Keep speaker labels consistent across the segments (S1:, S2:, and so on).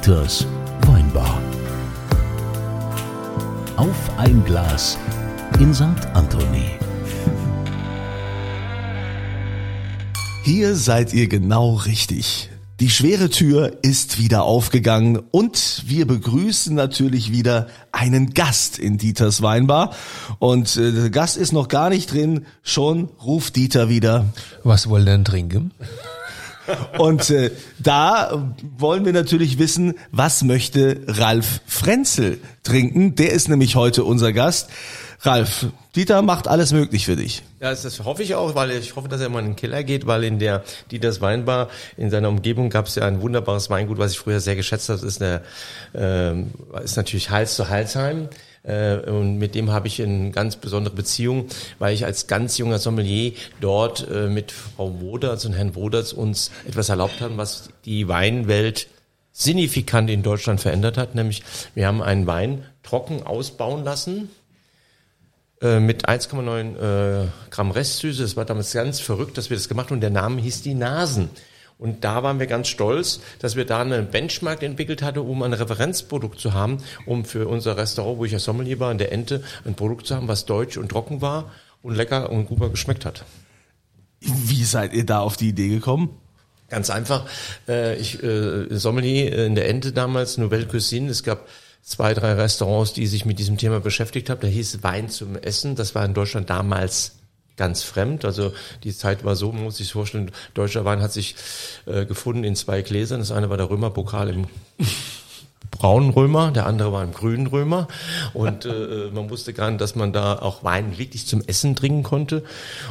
S1: Dieters Weinbar. Auf ein Glas in St. Anthony.
S2: Hier seid ihr genau richtig. Die schwere Tür ist wieder aufgegangen und wir begrüßen natürlich wieder einen Gast in Dieters Weinbar. Und äh, der Gast ist noch gar nicht drin, schon ruft Dieter wieder.
S3: Was wollen denn trinken?
S2: Und äh, da wollen wir natürlich wissen, was möchte Ralf Frenzel trinken? Der ist nämlich heute unser Gast. Ralf, Dieter macht alles möglich für dich.
S4: Ja, das hoffe ich auch, weil ich hoffe, dass er mal in den Keller geht, weil in der Dieters Weinbar in seiner Umgebung gab es ja ein wunderbares Weingut, was ich früher sehr geschätzt habe. Ist, eine, äh, ist natürlich Hals zu Halsheim. Äh, und mit dem habe ich eine ganz besondere Beziehung, weil ich als ganz junger Sommelier dort äh, mit Frau Woderts und Herrn Woderts uns etwas erlaubt haben, was die Weinwelt signifikant in Deutschland verändert hat. Nämlich wir haben einen Wein trocken ausbauen lassen äh, mit 1,9 äh, Gramm Restsüße. Das war damals ganz verrückt, dass wir das gemacht haben. Und der Name hieß die Nasen. Und da waren wir ganz stolz, dass wir da einen Benchmark entwickelt hatten, um ein Referenzprodukt zu haben, um für unser Restaurant, wo ich ja Sommelier war, in der Ente, ein Produkt zu haben, was deutsch und trocken war und lecker und gut geschmeckt hat.
S2: Wie seid ihr da auf die Idee gekommen?
S4: Ganz einfach. Äh, ich äh, Sommelier in der Ente damals, Nouvelle Cuisine. Es gab zwei, drei Restaurants, die sich mit diesem Thema beschäftigt haben. Da hieß Wein zum Essen. Das war in Deutschland damals ganz fremd. Also die Zeit war so, man muss sich vorstellen, deutscher Wein hat sich äh, gefunden in zwei Gläsern. Das eine war der Römerpokal im braunen Römer, der andere war im grünen Römer. Und äh, man wusste gar nicht, dass man da auch Wein wirklich zum Essen trinken konnte.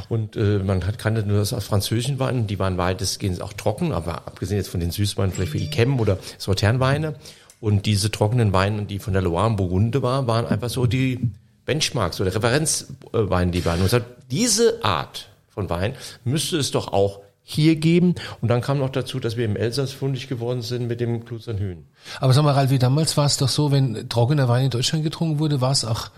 S4: Und äh, man hat, kannte nur das aus französischen Weinen, die waren weitestgehend auch trocken, aber abgesehen jetzt von den Süßweinen, vielleicht wie die Chem oder Sauternweine. Und diese trockenen Weine, die von der Loire und Burgunde waren, waren einfach so die Benchmarks oder Referenzweine, die waren. Und sagt, diese Art von Wein müsste es doch auch hier geben. Und dann kam noch dazu, dass wir im Elsass fundig geworden sind mit dem Kluzernhühn.
S3: Aber sag mal, Ralf, wie damals war es doch so, wenn trockener Wein in Deutschland getrunken wurde, war es auch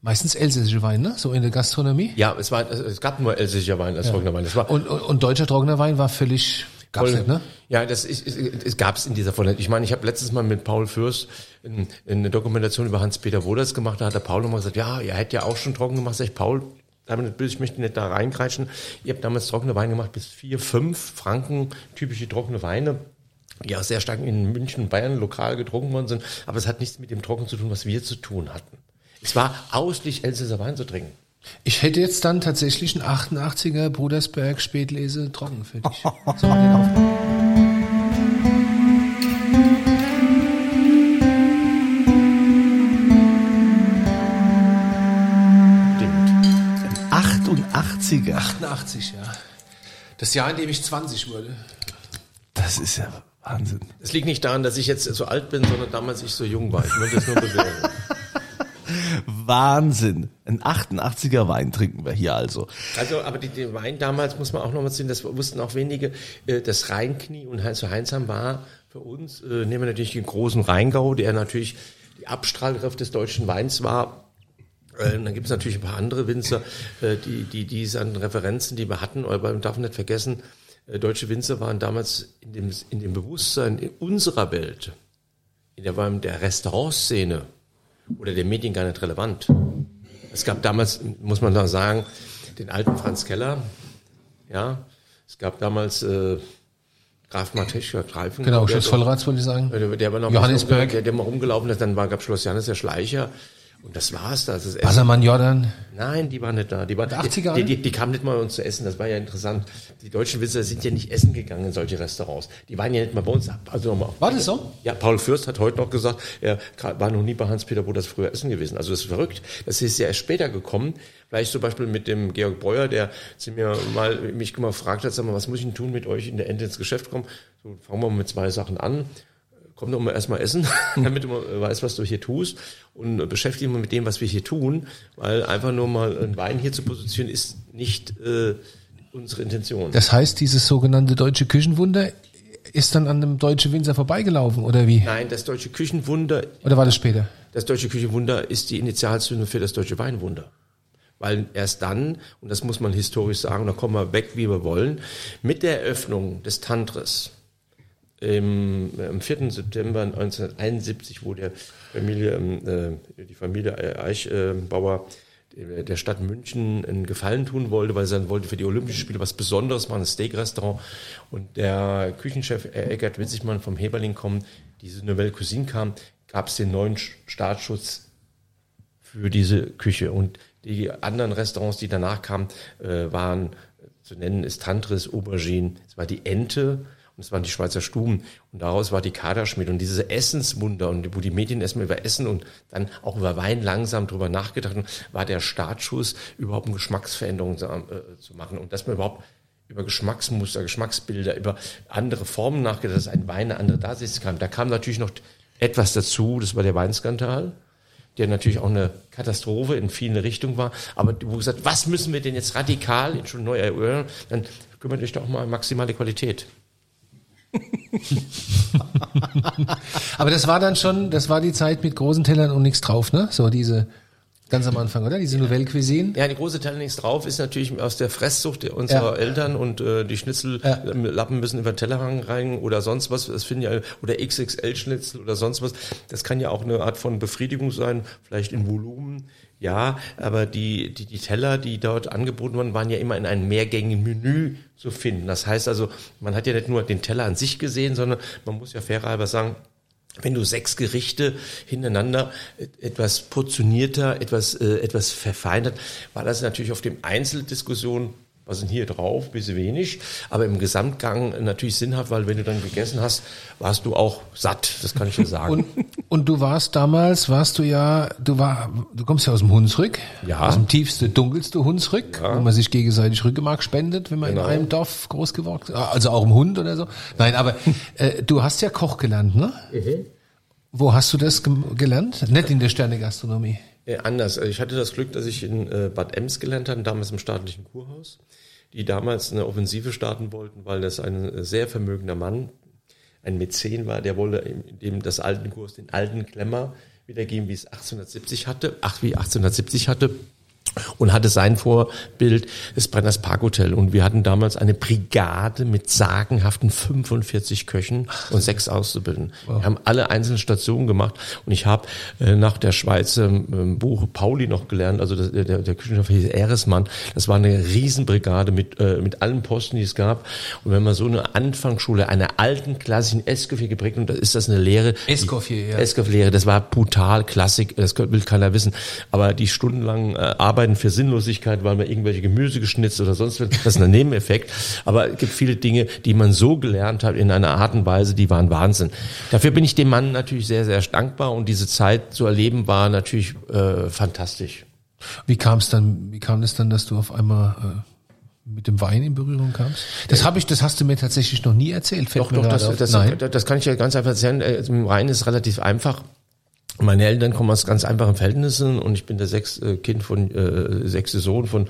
S3: meistens elsässische Wein, ne? So in der Gastronomie.
S4: Ja, es war, es gab nur elsässischer Wein als ja. trockener Wein. Das war
S3: und, und, und deutscher trockener Wein war völlig Gab's nicht, ne?
S4: Ja, das ist, es, es gab es in dieser Form. Ich meine, ich habe letztes Mal mit Paul Fürst eine Dokumentation über Hans-Peter Woders gemacht. Da hat der Paul nochmal gesagt, ja, ihr hättet ja auch schon trocken gemacht. Sag ich, Paul, ich möchte nicht da reinkreischen. Ihr habt damals trockene Weine gemacht bis vier, fünf Franken, typische trockene Weine die auch sehr stark in München und Bayern lokal getrunken worden sind. Aber es hat nichts mit dem Trocken zu tun, was wir zu tun hatten. Es war ausschließlich Elsässer Wein zu trinken.
S3: Ich hätte jetzt dann tatsächlich einen 88er Brudersberg Spätlese trocken für dich.
S2: 88er.
S3: 88, ja. Das Jahr, in dem ich 20 wurde.
S2: Das ist ja Wahnsinn.
S4: Es liegt nicht daran, dass ich jetzt so alt bin, sondern damals ich so jung war. Ich möchte es nur bewerten.
S2: Wahnsinn. Ein 88er Wein trinken wir hier also.
S4: Also, aber die, den Wein damals muss man auch noch mal sehen, das wussten auch wenige, äh, das Rheinknie und Heinz zu Heinsheim war für uns, äh, nehmen wir natürlich den großen Rheingau, der natürlich die Abstrahlkraft des deutschen Weins war. Äh, dann gibt es natürlich ein paar andere Winzer, äh, die, die, die an Referenzen, die wir hatten, aber man darf nicht vergessen, äh, deutsche Winzer waren damals in dem, in dem Bewusstsein in unserer Welt, in der, der Restaurantszene, oder der Medien gar nicht relevant. Es gab damals, muss man da sagen, den alten Franz Keller, ja, es gab damals äh, Graf Mateschka Greifen.
S3: Genau, Schloss Vollrats wollte ich sagen.
S4: Der, der war noch Johannesberg. Der, der mal rumgelaufen ist, dann war, gab Schloss Janis der Schleicher. Und das war's da. Das
S3: Wassermann Jordan?
S4: Nein, die waren nicht da. Die, waren,
S3: die 80er
S4: die, die, die, kamen nicht mal uns zu essen. Das war ja interessant. Die deutschen Witzer sind ja nicht essen gegangen in solche Restaurants. Die waren ja nicht mal bei uns. Also nochmal.
S3: War das so?
S4: Ja, Paul Fürst hat heute noch gesagt, er war noch nie bei Hans-Peter das früher essen gewesen. Also das ist verrückt. Das ist ja erst später gekommen. Vielleicht zum Beispiel mit dem Georg Breuer, der sie mir mal, mich mal gefragt hat, sag mal, was muss ich denn tun, mit euch in der Ende ins Geschäft kommen? So, fangen wir mal mit zwei Sachen an komm doch mal erstmal essen, damit du mal weißt, was du hier tust und beschäftige dich mit dem, was wir hier tun, weil einfach nur mal einen Wein hier zu positionieren ist nicht äh, unsere Intention.
S3: Das heißt, dieses sogenannte deutsche Küchenwunder ist dann an einem deutschen Winzer vorbeigelaufen oder wie?
S4: Nein, das deutsche Küchenwunder.
S3: Oder war das später?
S4: Das deutsche Küchenwunder ist die Initialzündung für das deutsche Weinwunder. Weil erst dann, und das muss man historisch sagen, da kommen wir weg, wie wir wollen, mit der Eröffnung des Tantris im, am 4. September 1971, wo der Familie, ähm, äh, die Familie Eichbauer äh, der Stadt München einen Gefallen tun wollte, weil sie dann wollte für die Olympischen Spiele was Besonderes machen, ein Steak-Restaurant. Und der Küchenchef Eckert Witzigmann vom Heberling kommen, diese Nouvelle Cuisine kam, gab es den neuen Startschutz für diese Küche. Und die anderen Restaurants, die danach kamen, äh, waren zu nennen ist Tantris, Aubergine, es war die Ente und es waren die Schweizer Stuben und daraus war die Kaderschmied und diese Essenswunder und wo die Medien erstmal über Essen und dann auch über Wein langsam drüber nachgedacht haben, war der Startschuss überhaupt eine Geschmacksveränderung zu, äh, zu machen und dass man überhaupt über Geschmacksmuster, Geschmacksbilder, über andere Formen nachgedacht, dass ein Wein eine andere Daseinskraft. Da kam natürlich noch etwas dazu, das war der Weinskandal der natürlich auch eine Katastrophe in vielen Richtungen war. Aber wo gesagt, was müssen wir denn jetzt radikal schon neu eröffnen? Dann kümmert euch doch mal maximale Qualität.
S3: Aber das war dann schon, das war die Zeit mit großen Tellern und nichts drauf, ne? So diese Ganz am Anfang, oder? Diese Nouvelle Cuisine?
S4: Ja, die große Teil nichts drauf ist natürlich aus der Fresssucht unserer ja. Eltern und äh, die Schnitzellappen ja. müssen über den Tellerrang rein oder sonst was. Das finden ja, oder XXL-Schnitzel oder sonst was. Das kann ja auch eine Art von Befriedigung sein, vielleicht in Volumen. Ja, aber die, die, die Teller, die dort angeboten wurden, waren ja immer in einem mehrgängigen Menü zu finden. Das heißt also, man hat ja nicht nur den Teller an sich gesehen, sondern man muss ja fairerhalber sagen, wenn du sechs Gerichte hintereinander etwas portionierter, etwas, äh, etwas verfeinert, war das natürlich auf dem Einzeldiskussion was sind hier drauf, bisschen wenig, aber im Gesamtgang natürlich sinnhaft, weil wenn du dann gegessen hast, warst du auch satt, das kann ich dir sagen.
S3: Und, und du warst damals, warst du ja, du war, du kommst ja aus dem Hunsrück,
S4: ja.
S3: aus dem tiefste, dunkelste Hunsrück, ja. wo man sich gegenseitig Rückgemark spendet, wenn man genau. in einem Dorf groß geworden ist, also auch im Hund oder so. Nein, aber äh, du hast ja Koch gelernt, ne? Mhm. Wo hast du das gelernt? Nicht in der Sterne-Gastronomie.
S4: Äh, anders. Ich hatte das Glück, dass ich in äh, Bad Ems gelernt habe, damals im staatlichen Kurhaus die damals eine Offensive starten wollten, weil das ein sehr vermögender Mann, ein Mäzen war, der wollte dem das alten Kurs, den alten Klemmer wiedergeben, wie es 1870 hatte, ach, wie 1870 hatte und hatte sein Vorbild das Brenners Parkhotel. Und wir hatten damals eine Brigade mit sagenhaften 45 Köchen und sechs Auszubildenden. Wow. Wir haben alle einzelnen Stationen gemacht und ich habe äh, nach der Schweiz ähm, Buch Pauli noch gelernt, also das, der, der Küchenchef hieß Eresmann. Das war eine Riesenbrigade mit, äh, mit allen Posten, die es gab. Und wenn man so eine Anfangsschule einer alten klassischen Escoffier geprägt und da ist das eine Lehre.
S3: Escoffier, ja.
S4: Escoffier-Lehre, das war brutal, Klassik, das will keiner wissen. Aber die stundenlangen äh, Arbeiten für Sinnlosigkeit, weil man irgendwelche Gemüse geschnitzt oder sonst was. Das ist ein Nebeneffekt. Aber es gibt viele Dinge, die man so gelernt hat in einer Art und Weise, die waren Wahnsinn. Dafür bin ich dem Mann natürlich sehr, sehr dankbar und diese Zeit zu erleben war natürlich äh, fantastisch.
S3: Wie kam es dann, wie kam es dann, dass du auf einmal äh, mit dem Wein in Berührung kamst? Das habe ich, das hast du mir tatsächlich noch nie erzählt.
S4: Fällt doch, doch, das, das, das, kann ich ja ganz einfach erzählen. Äh, Im Wein ist relativ einfach. Meine Eltern kommen aus ganz einfachen Verhältnissen und ich bin der sechste äh, Kind von äh, sechste Sohn von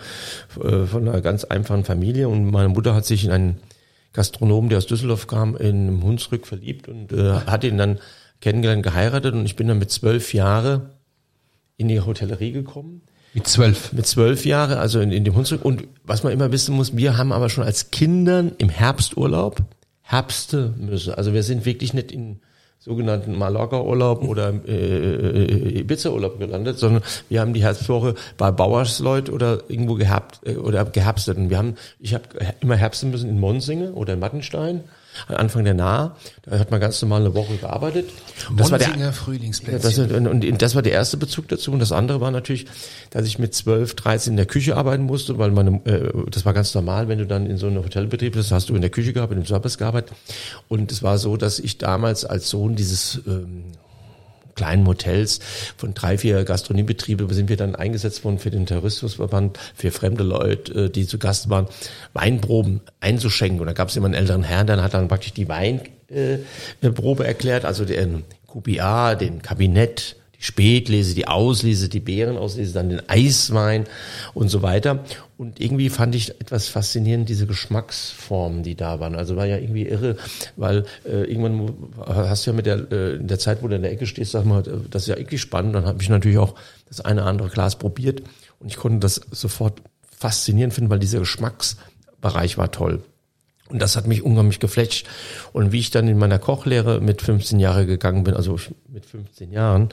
S4: äh, von einer ganz einfachen Familie und meine Mutter hat sich in einen Gastronomen, der aus Düsseldorf kam, in Hunsrück verliebt und äh, hat ihn dann kennengelernt, geheiratet und ich bin dann mit zwölf Jahre in die Hotellerie gekommen.
S3: Mit zwölf?
S4: Mit zwölf Jahre, also in, in dem Hunsrück. Und was man immer wissen muss, wir haben aber schon als Kindern im Herbsturlaub Herbste müsse. Also wir sind wirklich nicht in sogenannten Mallorca-Urlaub oder äh, äh, Ibiza-Urlaub gelandet, sondern wir haben die Herbstwoche bei Bauersleut oder irgendwo gehabt äh, oder geherbstet. Und wir haben, ich habe immer herbsten müssen in Monsinge oder in Mattenstein Anfang der Nahe. Da hat man ganz normal eine Woche gearbeitet.
S3: Und das war der Frühlingsplätzchen.
S4: Das, und das war der erste Bezug dazu. Und das andere war natürlich, dass ich mit 12, 13 in der Küche arbeiten musste, weil meine, äh, das war ganz normal, wenn du dann in so einem Hotelbetrieb bist, hast du in der Küche gearbeitet, im Service gearbeitet. Und es war so, dass ich damals als Sohn dieses ähm, kleinen Motels von drei, vier Gastronomiebetriebe sind wir dann eingesetzt worden für den Tourismusverband, für fremde Leute, äh, die zu Gast waren, Weinproben einzuschenken. Und da gab es immer einen älteren Herrn, der hat dann praktisch die Weinprobe erklärt, also den QBA, den Kabinett, die Spätlese, die Auslese, die Beerenauslese, dann den Eiswein und so weiter. Und irgendwie fand ich etwas faszinierend, diese Geschmacksformen, die da waren. Also war ja irgendwie irre, weil äh, irgendwann hast du ja mit der, äh, in der Zeit, wo du in der Ecke stehst, sag mal, das ist ja irgendwie spannend. Dann habe ich natürlich auch das eine andere Glas probiert und ich konnte das sofort faszinierend finden, weil dieser Geschmacksbereich war toll. Und das hat mich unheimlich geflecht. Und wie ich dann in meiner Kochlehre mit 15 Jahren gegangen bin, also mit 15 Jahren,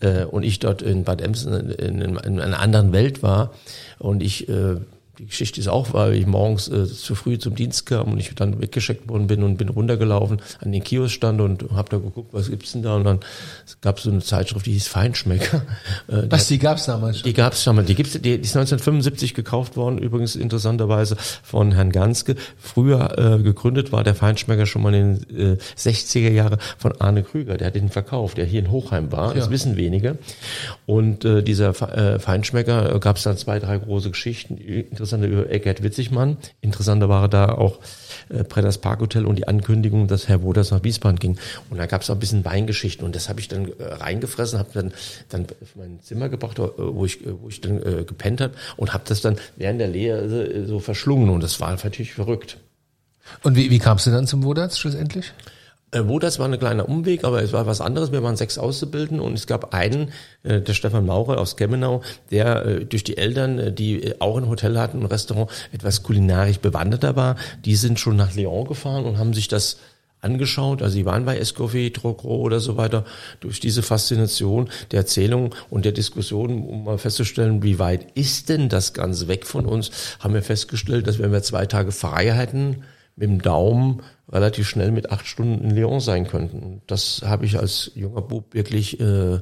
S4: äh, und ich dort in Bad Emsen in, in, in einer anderen Welt war und ich äh, die Geschichte ist auch, weil ich morgens äh, zu früh zum Dienst kam und ich dann weggeschickt worden bin und bin runtergelaufen an den Kiosk stand und habe da geguckt, was gibt's denn da und dann gab es so eine Zeitschrift, die hieß Feinschmecker.
S3: Äh, was, die gab's damals
S4: schon? Die gab's damals. Die gibt's, die, die ist 1975 gekauft worden, übrigens interessanterweise von Herrn Ganske. Früher äh, gegründet war der Feinschmecker schon mal in den äh, 60er Jahre von Arne Krüger, der hat den verkauft, der hier in Hochheim war, ja. das wissen wenige. Und äh, dieser äh, Feinschmecker äh, gab's dann zwei, drei große Geschichten, interessante über Eckert Witzigmann. Interessanter war da auch äh, Predders Parkhotel und die Ankündigung, dass Herr Woders nach Wiesbaden ging. Und da gab es auch ein bisschen Weingeschichten und das habe ich dann äh, reingefressen, habe dann dann mein Zimmer gebracht, äh, wo ich äh, wo ich dann äh, gepennt hat und habe das dann während der Lehre äh, so verschlungen und das war natürlich verrückt.
S3: Und wie, wie kamst du dann zum Wodarts schlussendlich?
S4: Äh, wo das war ein kleiner Umweg, aber es war was anderes. Wir waren sechs Auszubildende und es gab einen, äh, der Stefan Maurer aus Gemmenau, der äh, durch die Eltern, äh, die äh, auch ein Hotel hatten, ein Restaurant, etwas kulinarisch bewanderter war. Die sind schon nach Lyon gefahren und haben sich das angeschaut. Also sie waren bei Escoffier, Trocro oder so weiter. Durch diese Faszination der Erzählung und der Diskussion, um mal festzustellen, wie weit ist denn das Ganze weg von uns, haben wir festgestellt, dass wenn wir zwei Tage frei hätten, mit dem Daumen relativ schnell mit acht Stunden in Lyon sein könnten. Das habe ich als junger Bub wirklich äh,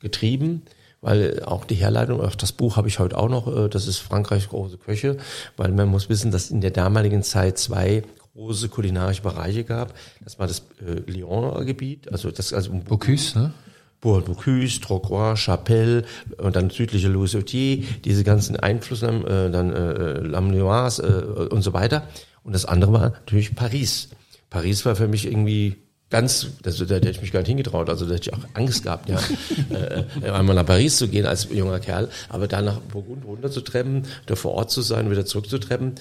S4: getrieben, weil auch die Herleitung, auch das Buch habe ich heute auch noch, äh, das ist Frankreichs große Köche, weil man muss wissen, dass in der damaligen Zeit zwei große kulinarische Bereiche gab. Das war das äh, Lyon-Gebiet, also das also
S3: Bocuse, ne?
S4: Bocuse, Trocois, Chapelle und dann südliche Louis-Sautier, diese ganzen Einflussnahmen, äh, dann äh, Lamenoise äh, und so weiter. Und das andere war natürlich Paris. Paris war für mich irgendwie ganz, das, da hätte ich mich gar nicht hingetraut, also da hätte ich auch Angst gehabt, ja, äh, einmal nach Paris zu gehen als junger Kerl, aber dann nach Burgund runterzutreppen, da vor Ort zu sein, wieder zurückzutreppen,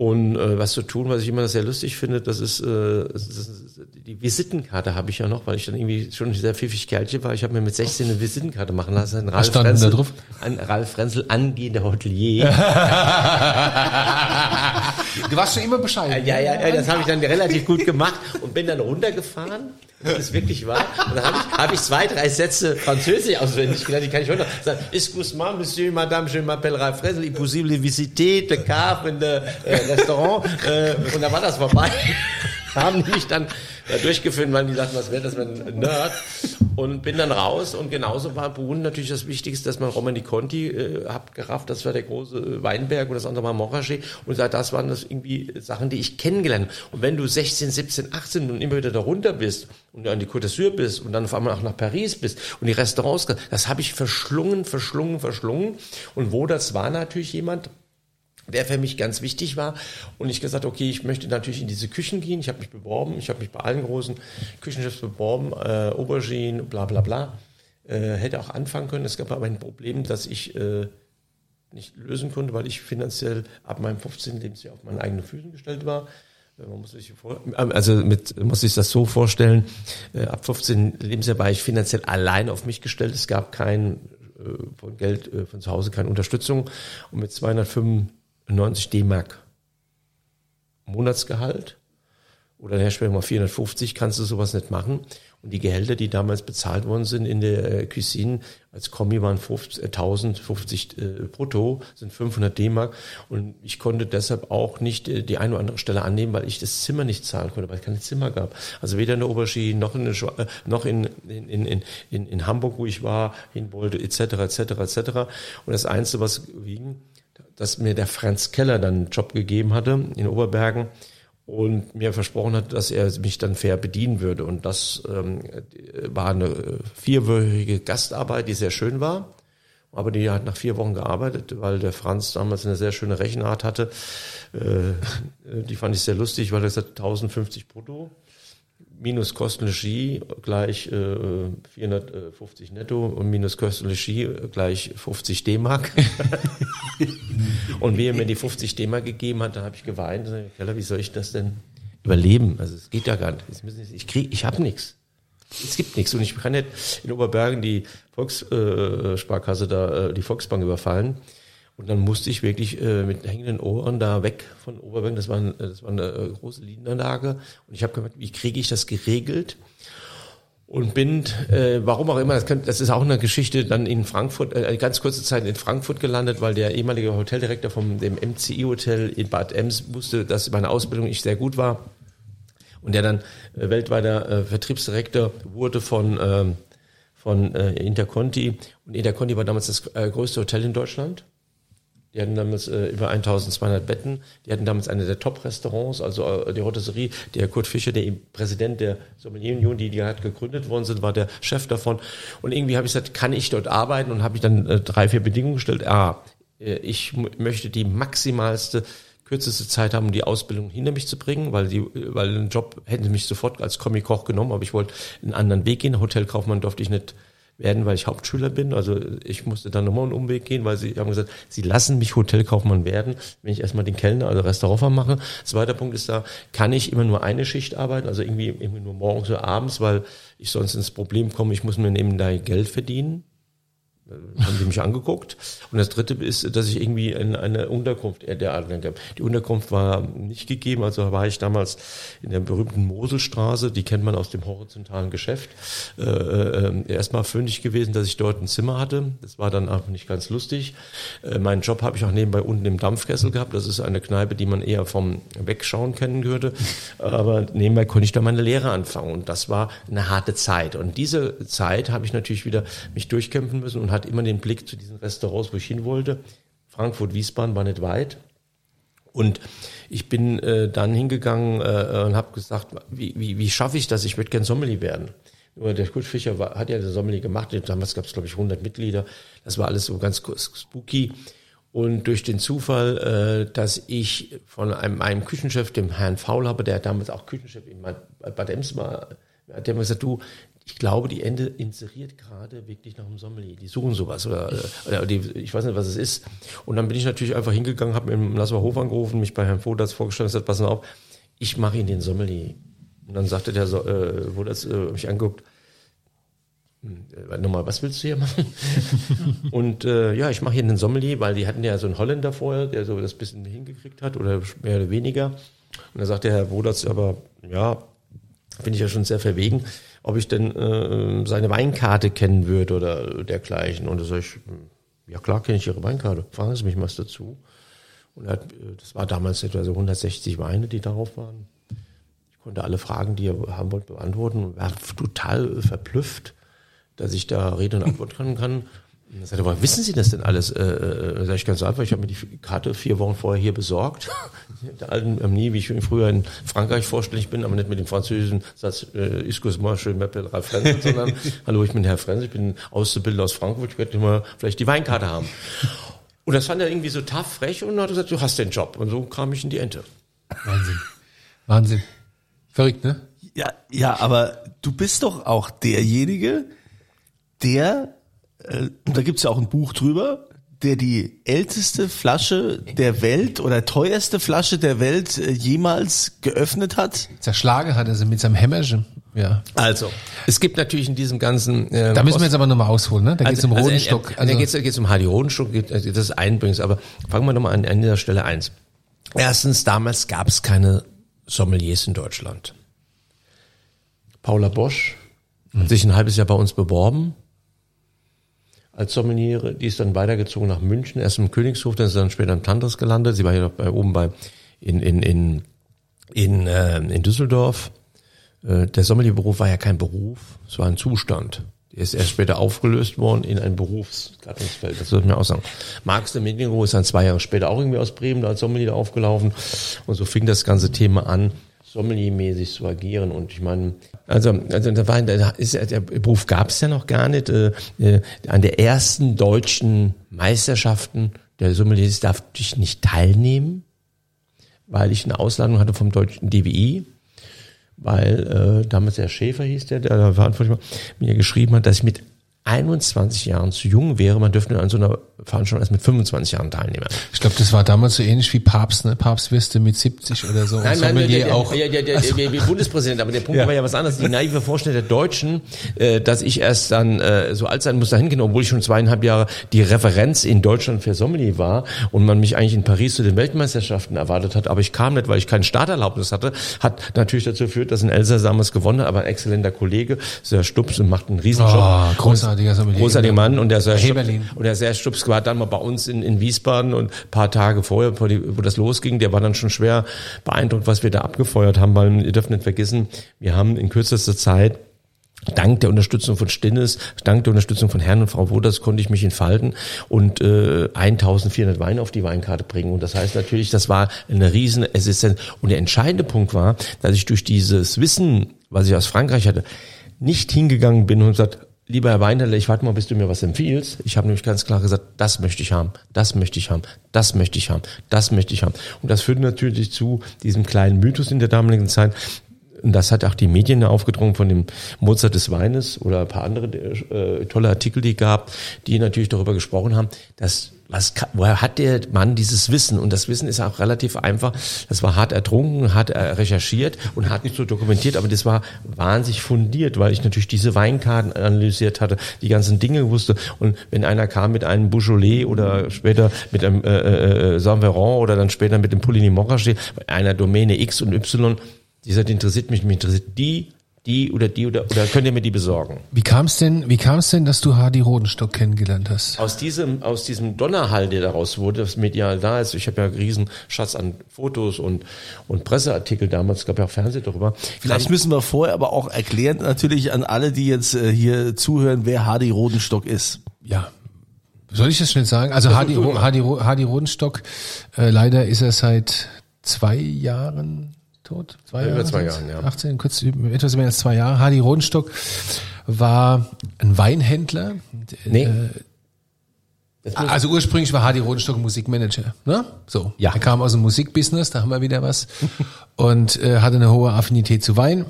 S4: und äh, was zu tun, was ich immer sehr lustig finde, das ist, äh, das ist die Visitenkarte habe ich ja noch, weil ich dann irgendwie schon ein sehr pfiffig Kerlchen war. Ich habe mir mit 16 eine Visitenkarte machen lassen.
S3: Ralf Was stand Frenzel, da drauf?
S4: An Ralf Frenzel, angehender Hotelier.
S3: du warst schon immer Bescheid.
S4: Ja, ja, ja, das habe ich dann relativ gut gemacht und bin dann runtergefahren das ist wirklich wahr. Und dann habe ich, hab ich zwei, drei Sätze Französisch auswendig gelernt, die kann ich heute noch sagen. Excuse-moi, Monsieur, Madame, je m'appelle Ralf Fresel, impossible visiter de cave in de äh, Restaurant. Äh, und dann war das vorbei. haben die mich dann da durchgeführt, weil die dachten, was wäre das für ein Nerd? Und bin dann raus und genauso war Brun natürlich das Wichtigste, dass man Romani Conti äh, hat gerafft, das war der große äh, Weinberg und das andere war Morachet und das waren das irgendwie Sachen, die ich kennengelernt habe. Und wenn du 16, 17, 18 und immer wieder darunter bist und an die Côte d'Azur bist und dann auf einmal auch nach Paris bist und die Restaurants, das habe ich verschlungen, verschlungen, verschlungen. Und wo das war natürlich jemand, der für mich ganz wichtig war. Und ich gesagt, okay, ich möchte natürlich in diese Küchen gehen. Ich habe mich beworben, ich habe mich bei allen großen Küchenchefs beworben, äh, Aubergine, bla bla bla. Äh, hätte auch anfangen können. Es gab aber ein Problem, das ich äh, nicht lösen konnte, weil ich finanziell ab meinem 15. Lebensjahr auf meine eigenen Füßen gestellt war. Äh, man muss sich vor, also mit, muss sich das so vorstellen, äh, ab 15 Lebensjahr war ich finanziell allein auf mich gestellt. Es gab kein äh, von Geld von zu Hause keine Unterstützung. Und mit 205 90 D-Mark Monatsgehalt oder herstellen mal 450, kannst du sowas nicht machen. Und die Gehälter, die damals bezahlt worden sind in der äh, Cuisine als Kombi waren 50, 1050 äh, brutto, sind 500 D-Mark. Und ich konnte deshalb auch nicht äh, die eine oder andere Stelle annehmen, weil ich das Zimmer nicht zahlen konnte, weil es keine Zimmer gab. Also weder in der Oberski noch in, äh, noch in, in, in, in, in Hamburg, wo ich war, hin wollte, etc., etc., etc. Und das Einzige, was ging, dass mir der Franz Keller dann einen Job gegeben hatte in Oberbergen und mir versprochen hat, dass er mich dann fair bedienen würde. Und das ähm, war eine vierwöchige Gastarbeit, die sehr schön war. Aber die hat nach vier Wochen gearbeitet, weil der Franz damals eine sehr schöne Rechenart hatte. Äh, die fand ich sehr lustig, weil er gesagt 1050 brutto minus Kosten Ski gleich äh, 450 netto und minus Kosten Ski gleich 50 D-Mark. und wie er mir die 50 D-Mark gegeben hat, dann habe ich geweint. Keller, wie soll ich das denn überleben? Also es geht ja gar nicht. Ich krieg, ich habe nichts. Es gibt nichts und ich kann nicht in Oberbergen die Volkssparkasse äh, da, äh, die Volksbank überfallen Und dann musste ich wirklich äh, mit hängenden Ohren da weg von Oberberg. Das war, ein, das war eine äh, große Linienanlage. Und ich habe gemerkt, wie kriege ich das geregelt? Und bin, äh, warum auch immer, das, kann, das ist auch eine Geschichte, dann in Frankfurt, äh, ganz kurze Zeit in Frankfurt gelandet, weil der ehemalige Hoteldirektor vom dem MCI-Hotel in Bad Ems wusste, dass meine Ausbildung nicht sehr gut war. Und der dann äh, weltweiter äh, Vertriebsdirektor wurde von, äh, von äh, Interconti. Und Interconti war damals das äh, größte Hotel in Deutschland. Die hatten damals äh, über 1200 Betten. Die hatten damals eine der Top-Restaurants, also äh, die Rotisserie. Der Kurt Fischer, der Präsident der Sommelier-Union, die, die hat gegründet worden sind, war der Chef davon. Und irgendwie habe ich gesagt, kann ich dort arbeiten? Und habe ich dann äh, drei, vier Bedingungen gestellt. Ah, äh, ich möchte die maximalste kürzeste Zeit haben, die Ausbildung hinter mich zu bringen, weil die, weil den Job hätten sie mich sofort als Comic-Koch genommen, aber ich wollte einen anderen Weg gehen. Hotelkaufmann durfte ich nicht werden, weil ich Hauptschüler bin. Also ich musste dann nochmal einen Umweg gehen, weil sie haben gesagt, sie lassen mich Hotelkaufmann werden, wenn ich erstmal den Kellner, also Restaurant mache. Zweiter Punkt ist da, kann ich immer nur eine Schicht arbeiten, also irgendwie, irgendwie nur morgens oder abends, weil ich sonst ins Problem komme, ich muss mir neben da Geld verdienen. Äh, haben sie mich angeguckt. Und das dritte ist, dass ich irgendwie in eine Unterkunft der Art habe. Die Unterkunft war nicht gegeben, also war ich damals in der berühmten Moselstraße, die kennt man aus dem horizontalen Geschäft, äh, äh, erstmal fündig gewesen, dass ich dort ein Zimmer hatte. Das war dann auch nicht ganz lustig. Äh, meinen Job habe ich auch nebenbei unten im Dampfkessel gehabt. Das ist eine Kneipe, die man eher vom Wegschauen kennen würde. Aber nebenbei konnte ich da meine Lehre anfangen. Und das war eine harte Zeit. Und diese Zeit habe ich natürlich wieder mich durchkämpfen müssen und hatte immer den Blick zu diesen Restaurants, wo ich hin wollte. Frankfurt, Wiesbaden war nicht weit. Und ich bin äh, dann hingegangen äh, und habe gesagt, wie, wie, wie schaffe ich das? Ich würde gern Sommelier werden. Nur der Kurt Fischer war, hat ja den Sommelier gemacht. Damals gab es, glaube ich, 100 Mitglieder. Das war alles so ganz spooky. Und durch den Zufall, äh, dass ich von einem, einem Küchenchef, dem Herrn Faulhaber, der damals auch Küchenchef in Bad Ems war, hat der mir gesagt, du, ich glaube, die Ende inseriert gerade wirklich nach dem Sommelier. Die suchen sowas oder, oder die, ich weiß nicht, was es ist. Und dann bin ich natürlich einfach hingegangen, habe im Lassauer Hof angerufen, mich bei Herrn Vodats vorgestellt und gesagt, passen auf, ich mache Ihnen den Sommelier. Und dann sagte der äh, Vodats äh, mich anguckt, hm, äh, nochmal, was willst du hier machen? und äh, ja, ich mache hier einen Sommelier, weil die hatten ja so einen Holländer vorher, der so das bisschen hingekriegt hat oder mehr oder weniger. Und dann sagte der Herr Wodatz aber, ja, finde ich ja schon sehr verwegen ob ich denn äh, seine Weinkarte kennen würde oder dergleichen. Und da sage ich, ja klar kenne ich Ihre Weinkarte, fragen Sie mich was dazu. Und er hat, äh, das war damals etwa so 160 Weine, die darauf waren. Ich konnte alle Fragen, die er haben wollte, beantworten und war total verblüfft, dass ich da Rede und Antwort kann. Und sagte, woher wissen Sie das denn alles? Äh, äh, sag ich ganz einfach, ich habe mir die Karte vier Wochen vorher hier besorgt. Der alten Amnie, wie ich früher in Frankreich vorstellig bin, aber nicht mit dem französischen Satz, äh, excuse-moi, je m'appelle Ralf Frenzel, sondern, hallo, ich bin Herr Frenzel, ich bin Auszubildender aus Frankfurt, ich werde immer vielleicht die Weinkarte haben. Und das fand er irgendwie so tough, frech und hat gesagt, du hast den Job. Und so kam ich in die Ente.
S3: Wahnsinn. Wahnsinn. Verrückt, ne?
S2: Ja, ja, aber du bist doch auch derjenige, der äh, da gibt's ja auch ein Buch drüber, der die älteste Flasche der Welt oder teuerste Flasche der Welt äh, jemals geöffnet hat.
S3: Zerschlagen hat er sie mit seinem Hämmerchen. Ja.
S4: Also, es gibt natürlich in diesem ganzen.
S3: Äh, da müssen wir jetzt aber nochmal ausholen, ne? Da also, geht es um Rodenstock.
S4: Also, also, da geht es geht's um Hardy Rodenstock, das ist einbringst. Aber fangen wir nochmal an, an dieser Stelle eins. Erstens, damals gab es keine Sommeliers in Deutschland. Paula Bosch hat sich ein halbes Jahr bei uns beworben als Sommeliere. Die ist dann weitergezogen nach München, erst im Königshof, dann ist sie dann später im Tantris gelandet. Sie war noch bei, oben bei in, in, in, in, äh, in Düsseldorf. Äh, der Sommelierberuf war ja kein Beruf, es war ein Zustand. Der ist erst später aufgelöst worden in ein Berufsgattungsfeld. Das würde mir auch sagen. Marx de Medingro ist dann zwei Jahre später auch irgendwie aus Bremen als Sommelier aufgelaufen. Und so fing das ganze Thema an, sommeliermäßig zu agieren. Und ich meine, also, also da war, da ist, der Beruf gab es ja noch gar nicht. Äh, äh, an der ersten deutschen Meisterschaften der Sommeliers darf ich nicht teilnehmen, weil ich eine Ausladung hatte vom deutschen DWI, weil äh, damals der Schäfer hieß, der, der verantwortlich war, mir geschrieben hat, dass ich mit 21 Jahren zu jung wäre. Man dürfte an so einer Veranstaltung erst mit 25 Jahren teilnehmen.
S3: Ich glaube, das war damals so ähnlich wie Papst, ne? Papst wirst du mit 70 oder so.
S4: Nein, nein, der, der, auch. Ja, der, der, also, der, der Bundespräsident, aber der Punkt ja. war ja was anderes. Die naive Vorstellung der Deutschen, äh, dass ich erst dann äh, so alt sein muss dahin gehen, obwohl ich schon zweieinhalb Jahre die Referenz in Deutschland für Sommelier war und man mich eigentlich in Paris zu den Weltmeisterschaften erwartet hat, aber ich kam nicht, weil ich keinen Starterlaubnis hatte, hat natürlich dazu geführt, dass ein Elsa damals gewonnen hat, aber ein exzellenter Kollege, sehr Stups und macht einen Riesenjob. Oh,
S3: großartiger
S4: Sommelier. Großartiger Mann und der und der sehr Stups war dann mal bei uns in, in Wiesbaden und paar Tage vorher, wo das losging, der war dann schon schwer beeindruckt, was wir da abgefeuert haben, weil ihr dürft nicht vergessen, wir haben in kürzester Zeit Dank der Unterstützung von Stinnes, dank der Unterstützung von Herrn und Frau Woders konnte ich mich entfalten und äh, 1400 Weine auf die Weinkarte bringen. Und das heißt natürlich, das war eine riesen Assistenz. Und der entscheidende Punkt war, dass ich durch dieses Wissen, was ich aus Frankreich hatte, nicht hingegangen bin und gesagt, lieber Herr Weinherr, ich warte mal, bis du mir was empfiehlst. Ich habe nämlich ganz klar gesagt, das möchte ich haben, das möchte ich haben, das möchte ich haben, das möchte ich haben. Und das führt natürlich zu diesem kleinen Mythos in der damaligen Zeit, und das hat auch die Medien aufgedrungen von dem Mozart des Weines oder ein paar andere äh, tolle Artikel, die gab, die natürlich darüber gesprochen haben, dass was, woher hat der Mann dieses Wissen? Und das Wissen ist auch relativ einfach. Das war hart ertrunken, hart recherchiert und hart nicht so dokumentiert, aber das war wahnsinnig fundiert, weil ich natürlich diese Weinkarten analysiert hatte, die ganzen Dinge wusste. Und wenn einer kam mit einem Beaujolais oder später mit einem äh, äh, äh Saint-Veron oder dann später mit dem Pouligny Montrachet, einer Domäne X und Y, die sagt, interessiert mich, mich interessiert die, die oder die oder, oder könnt ihr mir die besorgen?
S3: Wie kam es denn, wie kam es denn, dass du Hardy Rodenstock kennengelernt hast?
S4: Aus diesem, aus diesem Donnerhall, der daraus wurde, das medial da ist. Ich habe ja einen riesen Schatz an Fotos und, und Presseartikel damals, es gab ja auch Fernsehen darüber.
S2: Vielleicht kam, müssen wir vorher aber auch erklären, natürlich an alle, die jetzt äh, hier zuhören, wer Hardy Rodenstock ist.
S3: Ja, soll ich das schnell sagen? Also Hardy, Hardy, Hardy Rodenstock, äh, leider ist er seit zwei Jahren tot.
S4: Zwei Jahre. Über zwei Jahren, ja.
S3: 18, kurz etwas mehr als zwei Jahre. Hardy Rodenstock war ein Weinhändler.
S4: Nee.
S3: Äh, also ursprünglich war Hardy Rodenstock Musikmanager, ne? So. Ja. Er kam aus dem Musikbusiness, da haben wir wieder was. und äh, hatte eine hohe Affinität zu Wein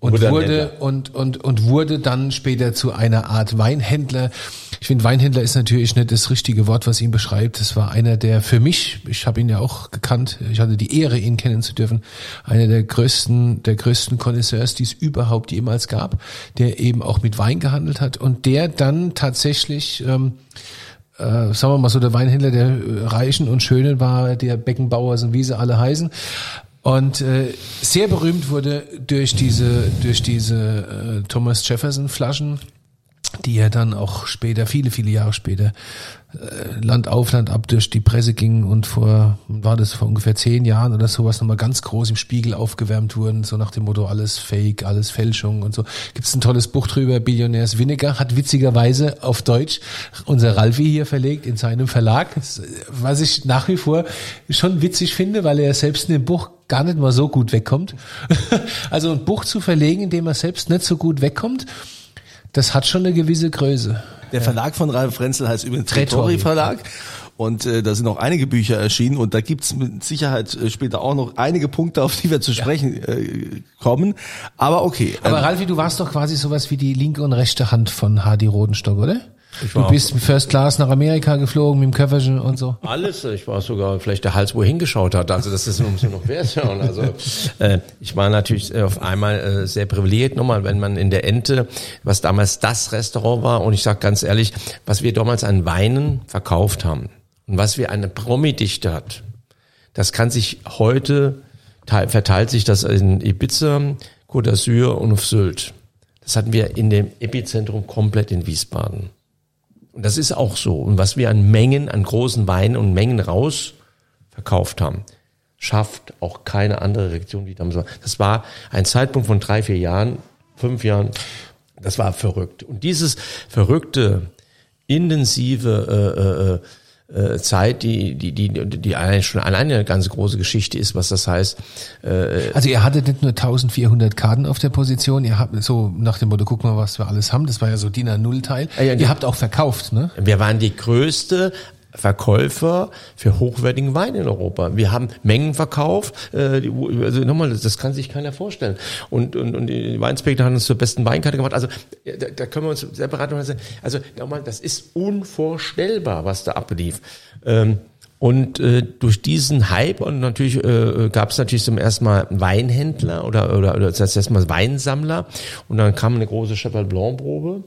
S3: und wurde, wurde und und und wurde dann später zu einer Art Weinhändler. Ich finde Weinhändler ist natürlich nicht das richtige Wort, was ihn beschreibt. Das war einer der für mich, ich habe ihn ja auch gekannt, ich hatte die Ehre ihn kennen zu dürfen, einer der größten der größten Connoisseurs, die es überhaupt jemals gab, der eben auch mit Wein gehandelt hat und der dann tatsächlich ähm, äh, sagen wir mal so, der Weinhändler der Reichen und Schönen war, der Beckenbauer und wie sie alle heißen. Und äh, sehr berühmt wurde durch diese, durch diese äh, Thomas Jefferson Flaschen, die er dann auch später, viele, viele Jahre später, äh, Land auf, Land ab durch die Presse ging und vor, war das vor ungefähr zehn Jahren oder sowas nochmal ganz groß im Spiegel aufgewärmt wurden, so nach dem Motto alles Fake, alles Fälschung und so. Gibt es ein tolles Buch drüber, Billionärs Vinegar, hat witzigerweise auf Deutsch unser Ralfi hier verlegt in seinem Verlag, was ich nach wie vor schon witzig finde, weil er selbst in dem Buch gar nicht mal so gut wegkommt. also ein Buch zu verlegen, in dem er selbst nicht so gut wegkommt, das hat schon eine gewisse Größe.
S2: Der Verlag von Ralf Frenzel heißt übrigens Tretori Verlag. Und äh, da sind auch einige Bücher erschienen und da gibt's mit Sicherheit äh, später auch noch einige Punkte, auf die wir zu sprechen ja. äh, kommen. Aber okay.
S3: Aber ähm, Ralfi, du warst doch quasi sowas wie die linke und rechte Hand von Hardy Rodenstock, oder? Du bist First Class nach Amerika geflogen mit dem Köfferchen und so.
S4: Alles. Ich war sogar vielleicht der Hals, wo er hingeschaut hat. Also das ist umso noch wert. Und also äh, ich war natürlich äh, auf einmal äh, sehr privilegiert nochmal, wenn man in der Ente, was damals das Restaurant war, und ich sage ganz ehrlich, was wir damals an Weinen verkauft haben und was wir eine Promi-Dichte hat, das kann sich heute verteilt sich das in Ibiza, Côte d'Azur und auf Sylt. Das hatten wir in dem Epizentrum komplett in Wiesbaden. Und das ist auch so. Und was wir an Mengen, an großen Weinen und Mengen raus verkauft haben, schafft auch keine andere Region wie damals. Das war ein Zeitpunkt von drei, vier Jahren, fünf Jahren. Das war verrückt. Und dieses verrückte, intensive äh, äh, äh, Zeit, die, die, die, die allein schon alleine eine ganz große Geschichte ist, was das heißt.
S3: Äh, also ihr hattet nicht nur 1400 Karten auf der Position, ihr habt so nach dem Motto, guck mal, was wir alles haben, das war ja so DIN A0-Teil. Ja, ja, ihr habt auch verkauft, ne?
S4: Wir waren die größte Verkäufer für hochwertigen Wein in Europa. Wir haben Mengenverkauf, äh, die, also nochmal, das kann sich keiner vorstellen. Und, und, und die Weinspektor haben uns zur besten Weinkarte gemacht. Also da, da können wir uns separat also nochmal, das ist unvorstellbar, was da ablief. Ähm, und äh, durch diesen Hype und natürlich äh, gab es natürlich zum ersten Mal Weinhändler oder oder, oder das heißt erstmal Weinsammler und dann kam eine große Cheval Blanc Probe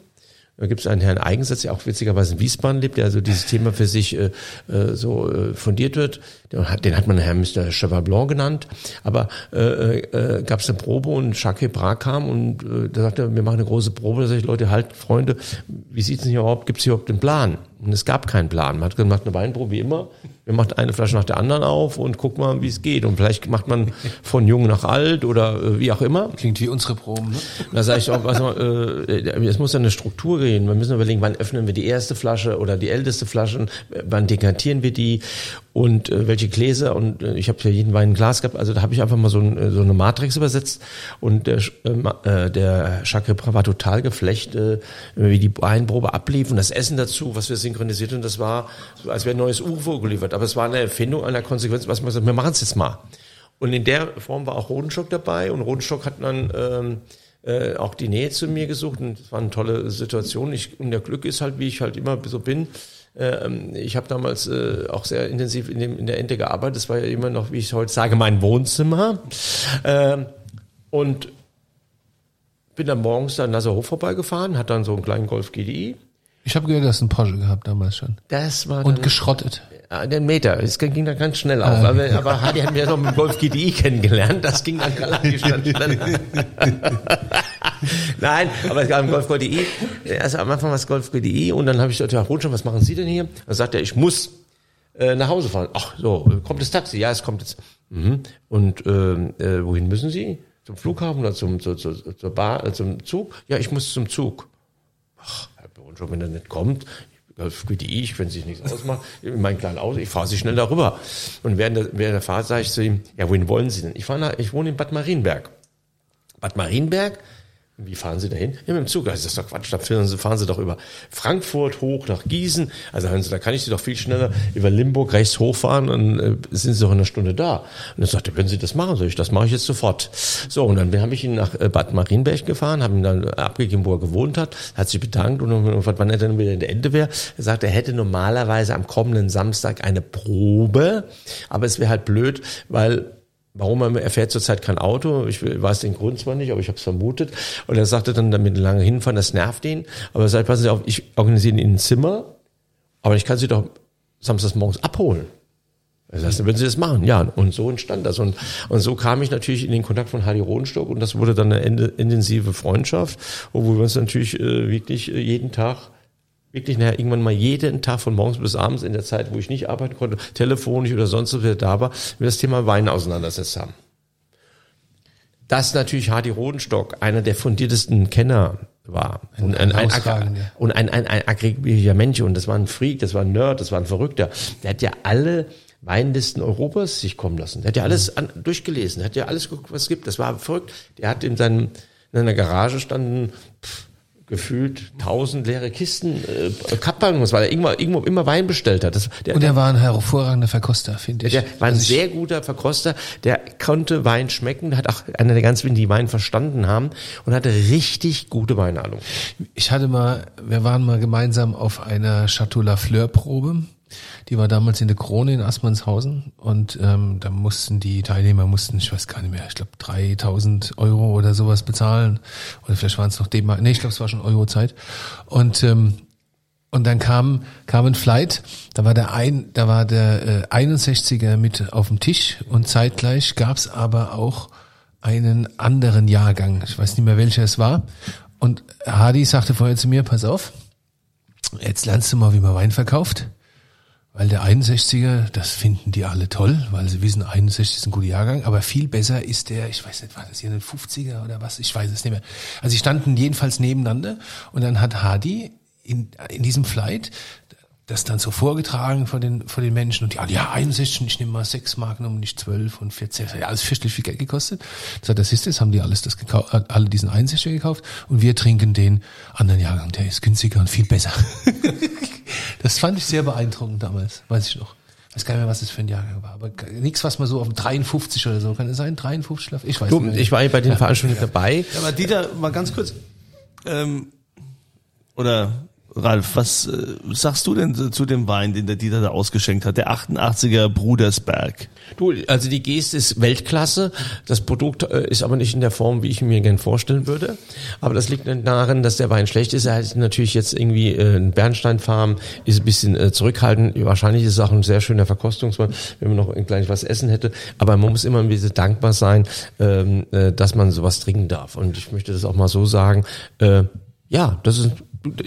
S4: da gibt es einen Herrn Eigensatz, der auch witzigerweise in Wiesbaden lebt, der also dieses Thema für sich äh, äh, so äh, fundiert wird. Den hat, den hat man Herr Mr. Cheval Blanc genannt. Aber äh, äh, gab es eine Probe und Jacques Bra kam und äh, da sagte er, wir machen eine große Probe. Da sage ich, Leute, halt, Freunde, wie sieht's denn hier überhaupt, gibt's hier überhaupt einen Plan? Und es gab keinen Plan. Man hat gemacht eine Weinprobe wie immer. Wir machen eine Flasche nach der anderen auf und guckt mal, wie es geht. Und vielleicht macht man von jung nach alt oder äh, wie auch immer.
S3: Klingt wie unsere Proben. Ne?
S4: Da sage ich auch, also, äh, es muss ja eine Struktur gehen. Wir müssen überlegen, wann öffnen wir die erste Flasche oder die älteste Flasche, wann dekantieren wir die und äh, welche Gläser. Und äh, ich habe ja jeden Wein ein Glas gehabt. Also da habe ich einfach mal so, ein, äh, so eine Matrix übersetzt. Und der, äh, der Jacques war total geflecht, äh, wie die Weinprobe ablief und das Essen dazu, was wir synchronisiert und das war, als wäre ein neues UFO geliefert. Aber es war eine Erfindung einer Konsequenz, was man gesagt, wir machen es jetzt mal. Und in der Form war auch Rodenstock dabei und Rodenstock hat dann ähm, äh, auch die Nähe zu mir gesucht und es war eine tolle Situation. Ich, und der Glück ist halt, wie ich halt immer so bin. Ähm, ich habe damals äh, auch sehr intensiv in, dem, in der Ente gearbeitet. Das war ja immer noch, wie ich heute sage, mein Wohnzimmer. Ähm, und bin dann morgens dann Nasserhof vorbeigefahren, hat dann so einen kleinen Golf GDI
S3: ich habe gehört, du hast einen Porsche gehabt damals schon.
S4: Das war
S3: Und geschrottet.
S4: Den Meter. Es ging dann ganz schnell auf. Ah, aber, aber Hadi hat mir ja noch mit Golf GTI kennengelernt. Das ging dann relativ schnell. Nein, aber es gab einen Golf GTI. Erst am Anfang war es Golf GTI und dann habe ich gesagt, ja, schon, was machen Sie denn hier? Dann sagt er, ich muss äh, nach Hause fahren. Ach, so, kommt das Taxi? Ja, es kommt jetzt. Mhm. Und äh, äh, wohin müssen Sie? Zum Flughafen oder zum, zu, zu, zur Bar, äh, zum Zug? Ja, ich muss zum Zug. Ach, und schon wenn er nicht kommt, für die ich, wenn sich nichts ausmacht, in meinen kleinen Auto, ich fahre sie schnell darüber. Und während der, während der Fahrt sage ich zu ihm, ja, wohin wollen Sie denn? Ich, fahre nach, ich wohne in Bad Marienberg. Bad Marienberg wie fahren Sie dahin? Ja, mit dem Zug. Also das ist doch Quatsch. Da fahren Sie, fahren Sie doch über Frankfurt hoch nach Gießen. Also hören Sie, da kann ich Sie doch viel schneller über Limburg rechts hochfahren und äh, sind Sie doch in einer Stunde da. Und dann sagte, wenn Sie das machen, soll ich, das mache ich jetzt sofort. So, und dann habe ich ihn nach äh, Bad Marienberg gefahren, habe ihn dann abgegeben, wo er gewohnt hat, hat sich bedankt und gefragt, wann er dann wieder in der Ende wäre. Er sagte, er hätte normalerweise am kommenden Samstag eine Probe, aber es wäre halt blöd, weil Warum er, fährt zurzeit kein Auto, ich weiß den Grund zwar nicht, aber ich habe es vermutet. Und er sagte dann damit lange hinfahren, das nervt ihn. Aber er sagt, passen Sie auf, ich organisiere Ihnen ein Zimmer, aber ich kann Sie doch samstags morgens abholen. Er sagt, würden Sie das machen? Ja, und so entstand das. Und, und so kam ich natürlich in den Kontakt von Hardy Rodenstock und das wurde dann eine intensive Freundschaft, wo wir uns natürlich äh, wirklich äh, jeden Tag wirklich nachher irgendwann mal jeden Tag von morgens bis abends in der Zeit, wo ich nicht arbeiten konnte, telefonisch oder sonst was da war, wir das Thema Wein auseinandersetzt haben. Dass natürlich Hardy Rodenstock einer der fundiertesten Kenner war und ein, ein, ein, und ein, ein, ein aggregierter Mensch und das war ein Freak, das war ein Nerd, das war ein Verrückter. Der hat ja alle Weinlisten Europas sich kommen lassen. Der hat ja alles an, durchgelesen, der hat ja alles geguckt, was es gibt. Das war verrückt. Der hat in seinem in seiner Garage standen pff, gefühlt tausend leere Kisten äh, Kappballons, weil er irgendwo, irgendwo immer Wein bestellt hat. Das,
S3: der, und er war ein hervorragender Verkoster, finde ich.
S4: Der war ein also sehr guter Verkoster, der konnte Wein schmecken, hat auch einer der ganz wenigen, die Wein verstanden haben und hatte richtig gute Weinahnung.
S3: Ich hatte mal, wir waren mal gemeinsam auf einer Chateau Lafleur Probe die war damals in der Krone in Assmannshausen und ähm, da mussten die Teilnehmer mussten, ich weiß gar nicht mehr, ich glaube 3000 Euro oder sowas bezahlen oder vielleicht waren es noch D-Mark, nee, ich glaube es war schon Eurozeit und ähm, und dann kam kam ein Flight, da war der ein, da war der äh, 61er mit auf dem Tisch und zeitgleich gab's aber auch einen anderen Jahrgang. Ich weiß nicht mehr welcher es war. Und Hardy sagte vorher zu mir, pass auf, jetzt lernst du mal, wie man Wein verkauft. Weil der 61er, das finden die alle toll, weil sie wissen, 61 ist ein guter Jahrgang, aber viel besser ist der, ich weiß nicht, war das hier ein 50er oder was? Ich weiß es nicht mehr. Also sie standen jedenfalls nebeneinander und dann hat Hardy in, in diesem Flight das dann so vorgetragen von den, von den Menschen und die alle, ja, 61, ich nehme mal 6 Marken um, nicht 12 und 14. Ja, alles fürchterlich viel Geld gekostet. Das, das ist es, haben die alles das gekauft, alle diesen 61 gekauft und wir trinken den anderen Jahrgang, der ist günstiger und viel besser. das fand ich sehr beeindruckend damals, weiß ich noch. Ich weiß gar nicht mehr, was das für ein Jahrgang war, aber nichts, was man so auf dem 53 oder so, kann es sein? 53 Ich weiß
S4: du,
S3: nicht.
S4: Ich war bei den ja. Veranstaltungen dabei.
S2: Ja, aber Dieter, mal ganz kurz, ähm, oder Ralf, was äh, sagst du denn zu dem Wein, den der Dieter da ausgeschenkt hat, der 88er Brudersberg?
S4: Du, also die Geste ist Weltklasse. Das Produkt äh, ist aber nicht in der Form, wie ich mir gern vorstellen würde. Aber das liegt daran, dass der Wein schlecht ist. Er hat natürlich jetzt irgendwie äh, ein Bernsteinfarm, ist ein bisschen äh, zurückhaltend. Wahrscheinlich ist es auch ein sehr schöner Verkostungswein, wenn man noch ein kleines was essen hätte. Aber man muss immer ein bisschen dankbar sein, ähm, äh, dass man sowas trinken darf. Und ich möchte das auch mal so sagen. Äh, ja, das ist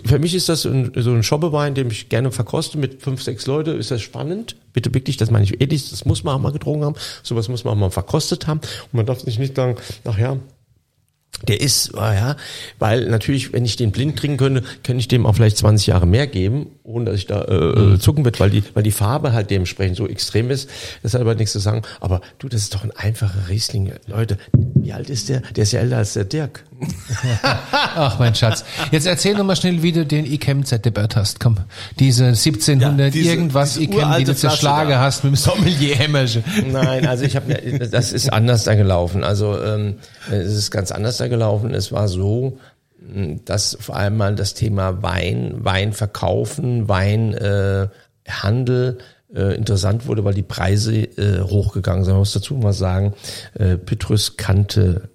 S4: für mich ist das ein, so ein Schobbewein, den ich gerne verkoste mit fünf, sechs Leute. Ist das spannend? Bitte wirklich, das meine ich ehrlich, das muss man auch mal getrunken haben. Sowas muss man auch mal verkostet haben. Und man darf sich nicht sagen, ach ja, der ist, ah ja, weil natürlich, wenn ich den blind trinken könnte, könnte ich dem auch vielleicht 20 Jahre mehr geben, ohne dass ich da äh, mhm. zucken wird, weil die, weil die Farbe halt dementsprechend so extrem ist. Das hat aber nichts zu sagen. Aber du, das ist doch ein einfacher Riesling. Leute, wie alt ist der? Der ist ja älter als der Dirk.
S3: Ach, mein Schatz. Jetzt erzähl noch mal schnell, wie du den Ikem zerdeppert hast. Komm, diese 1700 ja, diese, irgendwas diese Ikem, die du zerschlagen da. hast mit dem Sommelier-Hämmerchen.
S4: Nein, also ich habe, das ist anders da gelaufen. Also ähm, es ist ganz anders da gelaufen. Es war so, dass vor allem mal das Thema Wein, Wein verkaufen, Wein äh, Handel äh, interessant wurde, weil die Preise äh, hochgegangen sind. Man muss dazu mal sagen, äh, Petrus kannte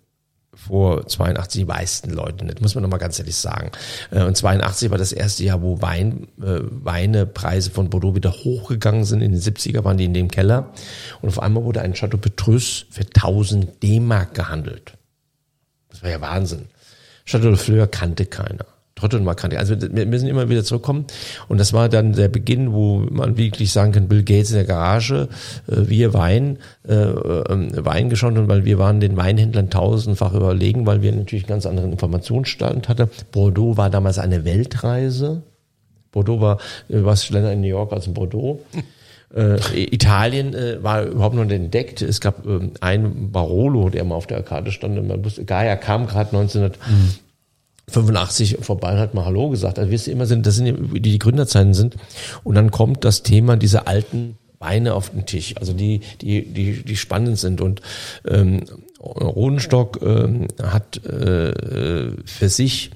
S4: vor 82 die meisten Leute nicht, muss man nochmal ganz ehrlich sagen. Äh, und 82 war das erste Jahr, wo Wein, äh, Weinepreise von Bordeaux wieder hochgegangen sind. In den 70er waren die in dem Keller. Und auf einmal wurde ein Chateau Petrus für 1000 D-Mark gehandelt. Das war ja Wahnsinn. Chateau de Fleur kannte keiner. Trotzdem mal kannte. Also wir müssen immer wieder zurückkommen. Und das war dann der Beginn, wo man wirklich sagen kann, Bill Gates in der Garage, äh, wir Wein, äh, äh, Wein geschaut und weil wir waren den Weinhändlern tausendfach überlegen, weil wir natürlich einen ganz anderen Informationsstand hatten. Bordeaux war damals eine Weltreise. Bordeaux war, äh, was schneller in New York als in Bordeaux. Äh, Italien äh, war überhaupt noch nicht entdeckt. Es gab ähm, einen Barolo, der mal auf der Karte stand. Und man wusste, Gaia kam gerade 1985 vorbei und hat mal Hallo gesagt. Also wirst du immer sind, das sind die, die Gründerzeiten sind. Und dann kommt das Thema dieser alten Weine auf den Tisch, also die, die, die, die spannend sind. Und ähm, Rodenstock ähm, hat äh, für sich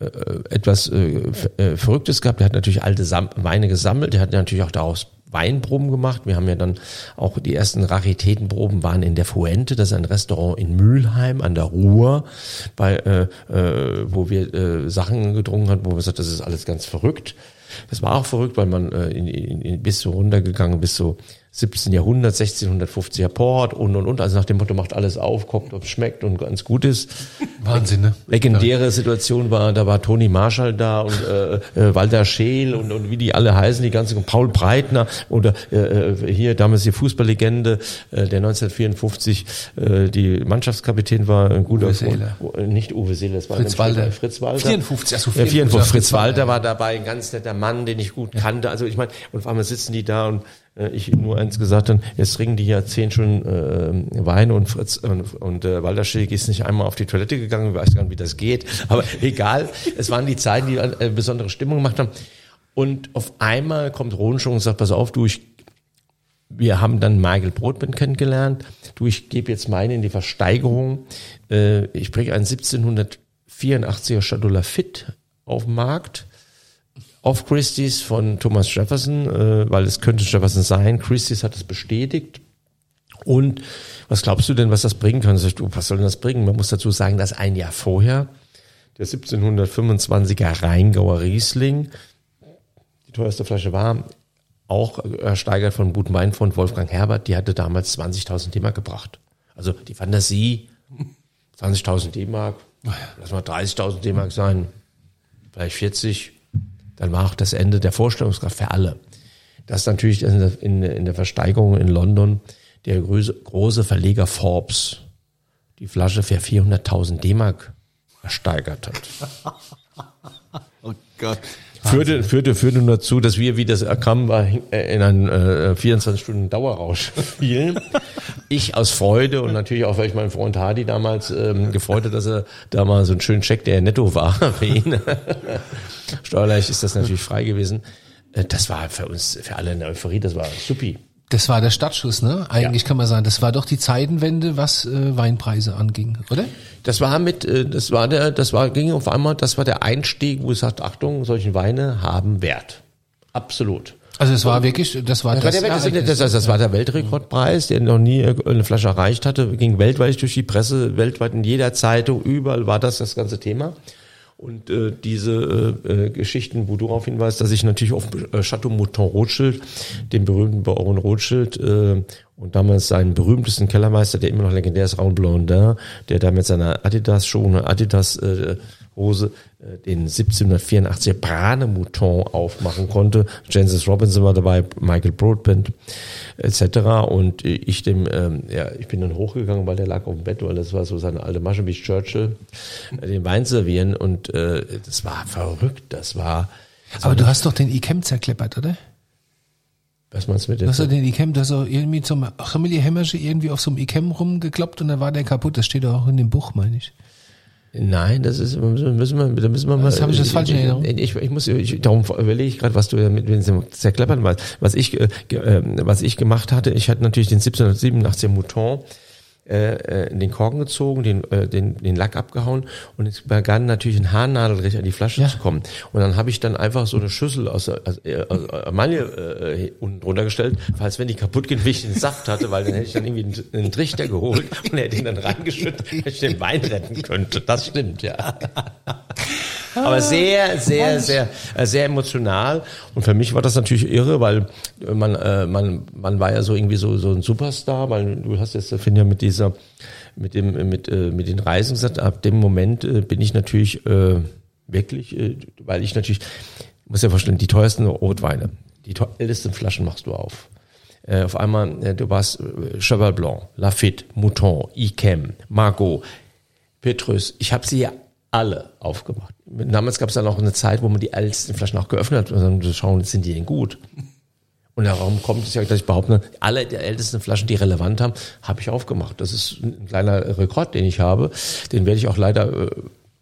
S4: äh, etwas äh, äh, Verrücktes gehabt. Er hat natürlich alte Sam Weine gesammelt. Er hat natürlich auch daraus Weinproben gemacht. Wir haben ja dann auch die ersten Raritätenproben waren in der Fuente, das ist ein Restaurant in Mülheim an der Ruhr, bei, äh, äh, wo wir äh, Sachen getrunken haben, wo wir gesagt, das ist alles ganz verrückt. Das war auch verrückt, weil man äh, in, in, in, bis so runtergegangen, bis so 17. Jahrhundert, 1650er Port und und und. Also nach dem Motto macht alles auf, guckt, ob es schmeckt und ganz gut ist.
S3: Wahnsinn, ne?
S4: Legendäre Situation war, da war Toni Marshall da und äh, äh, Walter Scheel und, und wie die alle heißen, die ganze Paul Breitner oder äh, äh, hier damals die Fußballlegende, äh, der 1954 äh, die Mannschaftskapitän war, ein guter
S3: Uwe Seeler.
S4: nicht Uwe Seeler, das war
S3: Fritz Walter.
S4: Fritz Walter.
S3: 54,
S4: also 54, ja, 54 Fritz Walter war dabei, ein ganz netter Mann, den ich gut kannte. Also ich meine, und auf einmal sitzen die da und äh, ich nur eins gesagt habe, jetzt trinken die ja zehn Stunden äh, Wein und Fritz und, und äh, Walter Schick ist nicht einmal auf die Toilette gegangen, ich weiß gar nicht, wie das geht, aber egal, es waren die Zeiten, die eine besondere Stimmung gemacht haben. Und auf einmal kommt Rohnschung und sagt, pass auf, du, ich, wir haben dann Michael Brotman kennengelernt, du, ich gebe jetzt meine in die Versteigerung, äh, ich bringe einen 1784er Chateau Lafitte auf den Markt, auf Christie's von Thomas Jefferson, äh, weil es könnte Jefferson sein. Christie's hat es bestätigt. Und was glaubst du denn, was das bringen kann? Sag du, was soll denn das bringen? Man muss dazu sagen, dass ein Jahr vorher der 1725er Rheingauer Riesling, die teuerste Flasche war, auch ersteigert von guten Weinfond Wolfgang Herbert, die hatte damals 20.000 D-Mark gebracht. Also die Fantasie, 20.000 D-Mark, lass mal 30.000 D-Mark sein, vielleicht 40, dann war auch das Ende der Vorstellungskraft für alle. Das ist natürlich in der, in, in der Versteigerung in London der große, große Verleger Forbes die Flasche für 400.000 D-Mark ersteigert hat.
S2: oh Gott.
S4: Führte, führte, führte nur dazu, dass wir, wie das kam, war, äh, in einen äh, 24 Stunden Dauerrausch fielen. ich aus Freude und natürlich auch, weil ich meinen Freund Hardy damals ähm, gefreut hat, dass er da mal so einen schönen Check, der netto war für ihn. Steuerlich ist das natürlich frei gewesen. Äh, das war für uns, für alle eine Euphorie, das war supi.
S3: Das war der Startschuss, ne? Eigentlich ja. kann man sagen, das war doch die Zeitenwende, was äh, Weinpreise anging, oder?
S4: Das war mit, äh, das war der, das war ging auf einmal, das war der Einstieg, wo es sagt, Achtung, solche Weine haben Wert, absolut.
S3: Also es war wirklich, das war das,
S4: das, war der, das, das, das war der Weltrekordpreis, der noch nie eine Flasche erreicht hatte, ging weltweit durch die Presse, weltweit in jeder Zeitung, überall war das das ganze Thema. Und äh, diese äh, äh, Geschichten, wo du darauf hinweist, dass ich natürlich auf äh, Chateau Mouton Rothschild, dem berühmten Baron Rothschild, äh, und damals seinen berühmtesten Kellermeister, der immer noch legendär ist, Raoul Blondin, der da mit seiner Adidas-Schuhe, Adidas äh, Hose äh, den 1784er Brane Mouton aufmachen konnte. Jancis Robinson war dabei, Michael Broadbent etc. Und ich dem, ähm, ja, ich bin dann hochgegangen, weil der lag auf dem Bett, weil das war so seine alte Masche wie Churchill, äh, den Wein servieren und äh, das war verrückt, das war.
S3: Das Aber du hast doch den Ikem zerkleppert, oder?
S4: Was meinst du mit dem?
S3: Hast du den Ikem, du hast auch irgendwie zum Chemie Hämmersche irgendwie auf so einem Ikem rumgekloppt und dann war der kaputt. Das steht doch auch in dem Buch, meine ich.
S4: Nein, das ist müssen wir, da müssen wir mal.
S3: Das habe ich das falsch in Erinnerung.
S4: Ich, ich muss, ich, darum überlege ich gerade, was du mit dem zerkleppern weißt. Was ich, äh, äh, was ich gemacht hatte, ich hatte natürlich den 1787er Mouton äh, äh, in den Korken gezogen, den, äh, den, den Lack abgehauen und es begann natürlich ein Haarnadelrecht an die Flasche ja. zu kommen. Und dann habe ich dann einfach so eine Schüssel aus, aus, äh, aus Emaille äh, unten drunter gestellt, falls wenn die kaputt geht, wie ich den Saft hatte, weil dann hätte ich dann irgendwie einen, einen Trichter geholt und hätte ihn dann reingeschüttet, dass ich den Wein retten könnte. Das stimmt, ja. Aber sehr, sehr, sehr, äh, sehr emotional. Und für mich war das natürlich irre, weil man, äh, man, man war ja so irgendwie so, so ein Superstar, weil du hast jetzt, finde ja, mit dieser, mit dem, mit, äh, mit den Reisen gesagt, ab dem Moment bin ich natürlich äh, wirklich, äh, weil ich natürlich, muss ja vorstellen, die teuersten Rotweine, die ältesten Flaschen machst du auf. Äh, auf einmal, äh, du warst äh, Cheval Blanc, Lafitte, Mouton, Ikem, Margot, Petrus. Ich habe sie ja alle aufgemacht. Damals gab es dann auch eine Zeit, wo man die ältesten Flaschen auch geöffnet hat und dann schauen, sind die denn gut? Und darum kommt es ja, dass ich behaupte, alle der ältesten Flaschen, die relevant haben, habe ich aufgemacht. Das ist ein kleiner Rekord, den ich habe. Den werde ich auch leider, äh,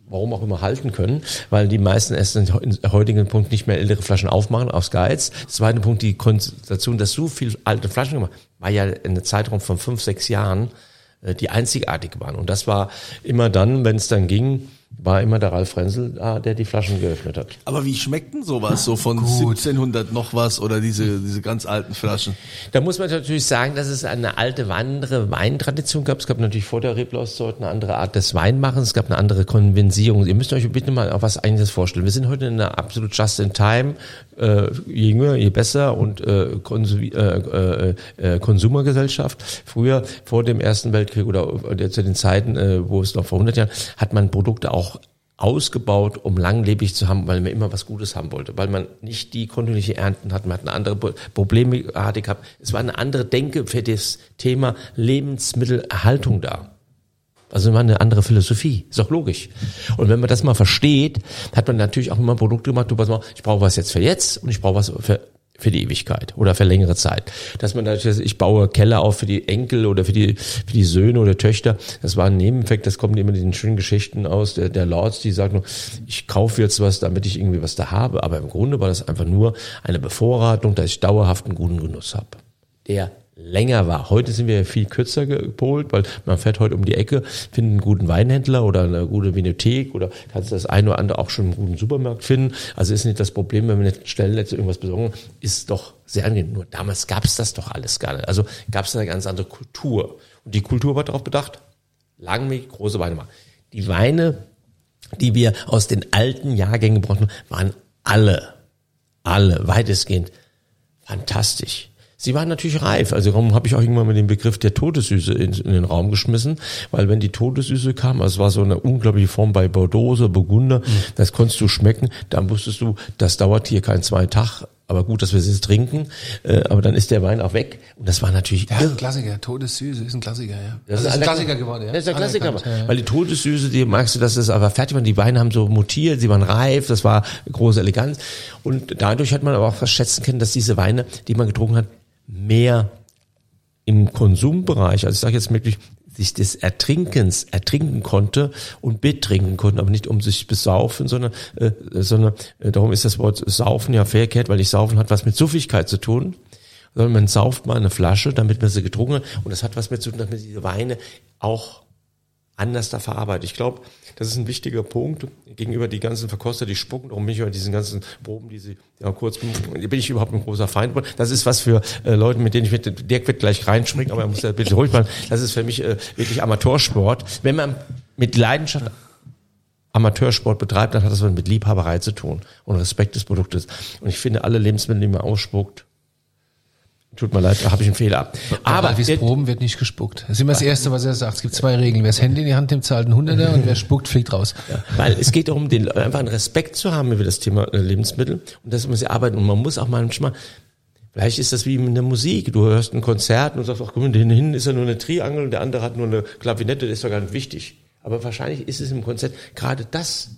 S4: warum auch immer, halten können, weil die meisten erst in heutigen Punkt nicht mehr ältere Flaschen aufmachen, aus Geiz. Zweiter Punkt, die Konzentration, dass so viel alte Flaschen gemacht, war ja in einem Zeitraum von fünf, sechs Jahren, äh, die einzigartig waren. Und das war immer dann, wenn es dann ging, war immer der Ralf Frenzel da, der die Flaschen geöffnet hat.
S2: Aber wie schmeckt denn sowas so von Gut. 1700 noch was oder diese, diese ganz alten Flaschen?
S4: Da muss man natürlich sagen, dass es eine alte, andere Weintradition gab. Es gab natürlich vor der Reblauszeug eine andere Art des Weinmachens. Es gab eine andere Konvensierung. Ihr müsst euch bitte mal auf was einiges vorstellen. Wir sind heute in einer absolut just-in-time, äh, je jünger, je besser und äh, Konsum, äh, äh, äh, Konsumergesellschaft. Früher, vor dem Ersten Weltkrieg oder äh, zu den Zeiten, äh, wo es noch vor 100 Jahren, hat man Produkte auch ausgebaut, um langlebig zu haben, weil man immer was Gutes haben wollte, weil man nicht die kontinuierliche Ernten hat, man hat eine andere Problematik gehabt. Es war eine andere Denke für das Thema Lebensmittelerhaltung da. Also immer eine andere Philosophie. Ist auch logisch. Und wenn man das mal versteht, hat man natürlich auch immer Produkte gemacht, du pass mal, ich brauche was jetzt für jetzt und ich brauche was für für die Ewigkeit oder für längere Zeit. Dass man natürlich, ich baue Keller auf für die Enkel oder für die, für die Söhne oder Töchter, das war ein Nebeneffekt, das kommt immer in den schönen Geschichten aus, der, der Lords, die sagen ich kaufe jetzt was, damit ich irgendwie was da habe, aber im Grunde war das einfach nur eine Bevorratung, dass ich dauerhaft einen guten Genuss habe. Der länger war. Heute sind wir viel kürzer gepolt, weil man fährt heute um die Ecke, findet einen guten Weinhändler oder eine gute Vinothek oder kannst das eine oder andere auch schon im guten Supermarkt finden. Also ist nicht das Problem, wenn wir nicht Stellennetze irgendwas besorgen, ist doch sehr angenehm. Nur damals gab es das doch alles gar nicht. Also gab es eine ganz andere Kultur. Und die Kultur war darauf bedacht, langweilig große Weine machen. Die Weine, die wir aus den alten Jahrgängen brauchten, waren alle, alle weitestgehend fantastisch. Sie waren natürlich reif. Also darum habe ich auch irgendwann mal den Begriff der Todessüße in, in, den Raum geschmissen, weil wenn die Todessüße kam, also es war so eine unglaubliche Form bei Bordeaux, Burgunder, mhm. das konntest du schmecken, dann wusstest du, das dauert hier kein zwei Tag aber gut, dass wir sie jetzt trinken. Äh, aber dann ist der Wein auch weg. Und das war natürlich
S3: Ja, ein Klassiker. Todessüße ist ein Klassiker, ja.
S4: Das, ist ein Klassiker geworden, ja. Das ist ein Klassiker.
S3: Anerkannt, ja, ja.
S4: Weil die Todessüße, die magst du, dass es aber fertig war. Die Weine haben so mutiert, sie waren reif, das war große Eleganz. Und dadurch hat man aber auch was schätzen können, dass diese Weine, die man getrunken hat, mehr im Konsumbereich, also ich sage jetzt wirklich, sich des Ertrinkens ertrinken konnte und betrinken konnte, aber nicht um sich besaufen, sondern, äh, sondern äh, darum ist das Wort Saufen ja verkehrt, weil nicht Saufen hat was mit Suffigkeit zu tun, sondern man sauft mal eine Flasche, damit man sie getrunken hat. Und das hat was mit zu tun, dass man diese Weine auch anders da verarbeitet. Ich glaube, das ist ein wichtiger Punkt gegenüber die ganzen Verkoster, die spucken, darum bin ich über diesen ganzen Proben, die sie ja kurz, bin ich überhaupt ein großer Feind. Das ist was für äh, Leute, mit denen ich mit, Dirk wird gleich reinspringen, aber er muss ja bitte ruhig bleiben. Das ist für mich äh, wirklich Amateursport. Wenn man mit Leidenschaft Amateursport betreibt, dann hat das mit Liebhaberei zu tun und Respekt des Produktes. Und ich finde, alle Lebensmittel, die man ausspuckt, tut mir leid, da habe ich einen Fehler.
S3: Aber
S4: Aber
S3: Ralfis
S4: der-
S3: Proben wird nicht gespuckt. Das ist immer das Erste, was er sagt. Es gibt zwei Regeln. Wer das Handy in die Hand nimmt, zahlt einen Hunderter und wer spuckt, fliegt raus.
S4: Weil es geht darum, den, einfach einen Respekt zu haben über das Thema äh, Lebensmittel und dass man sie arbeiten. Und man muss auch manchmal, vielleicht ist das wie in der Musik. Du hörst ein Konzert und sagst, ach den hinten ist ja nur eine Triangel und der andere hat nur eine Klavinette, das ist doch gar nicht wichtig. Aber wahrscheinlich ist es im Konzert gerade das,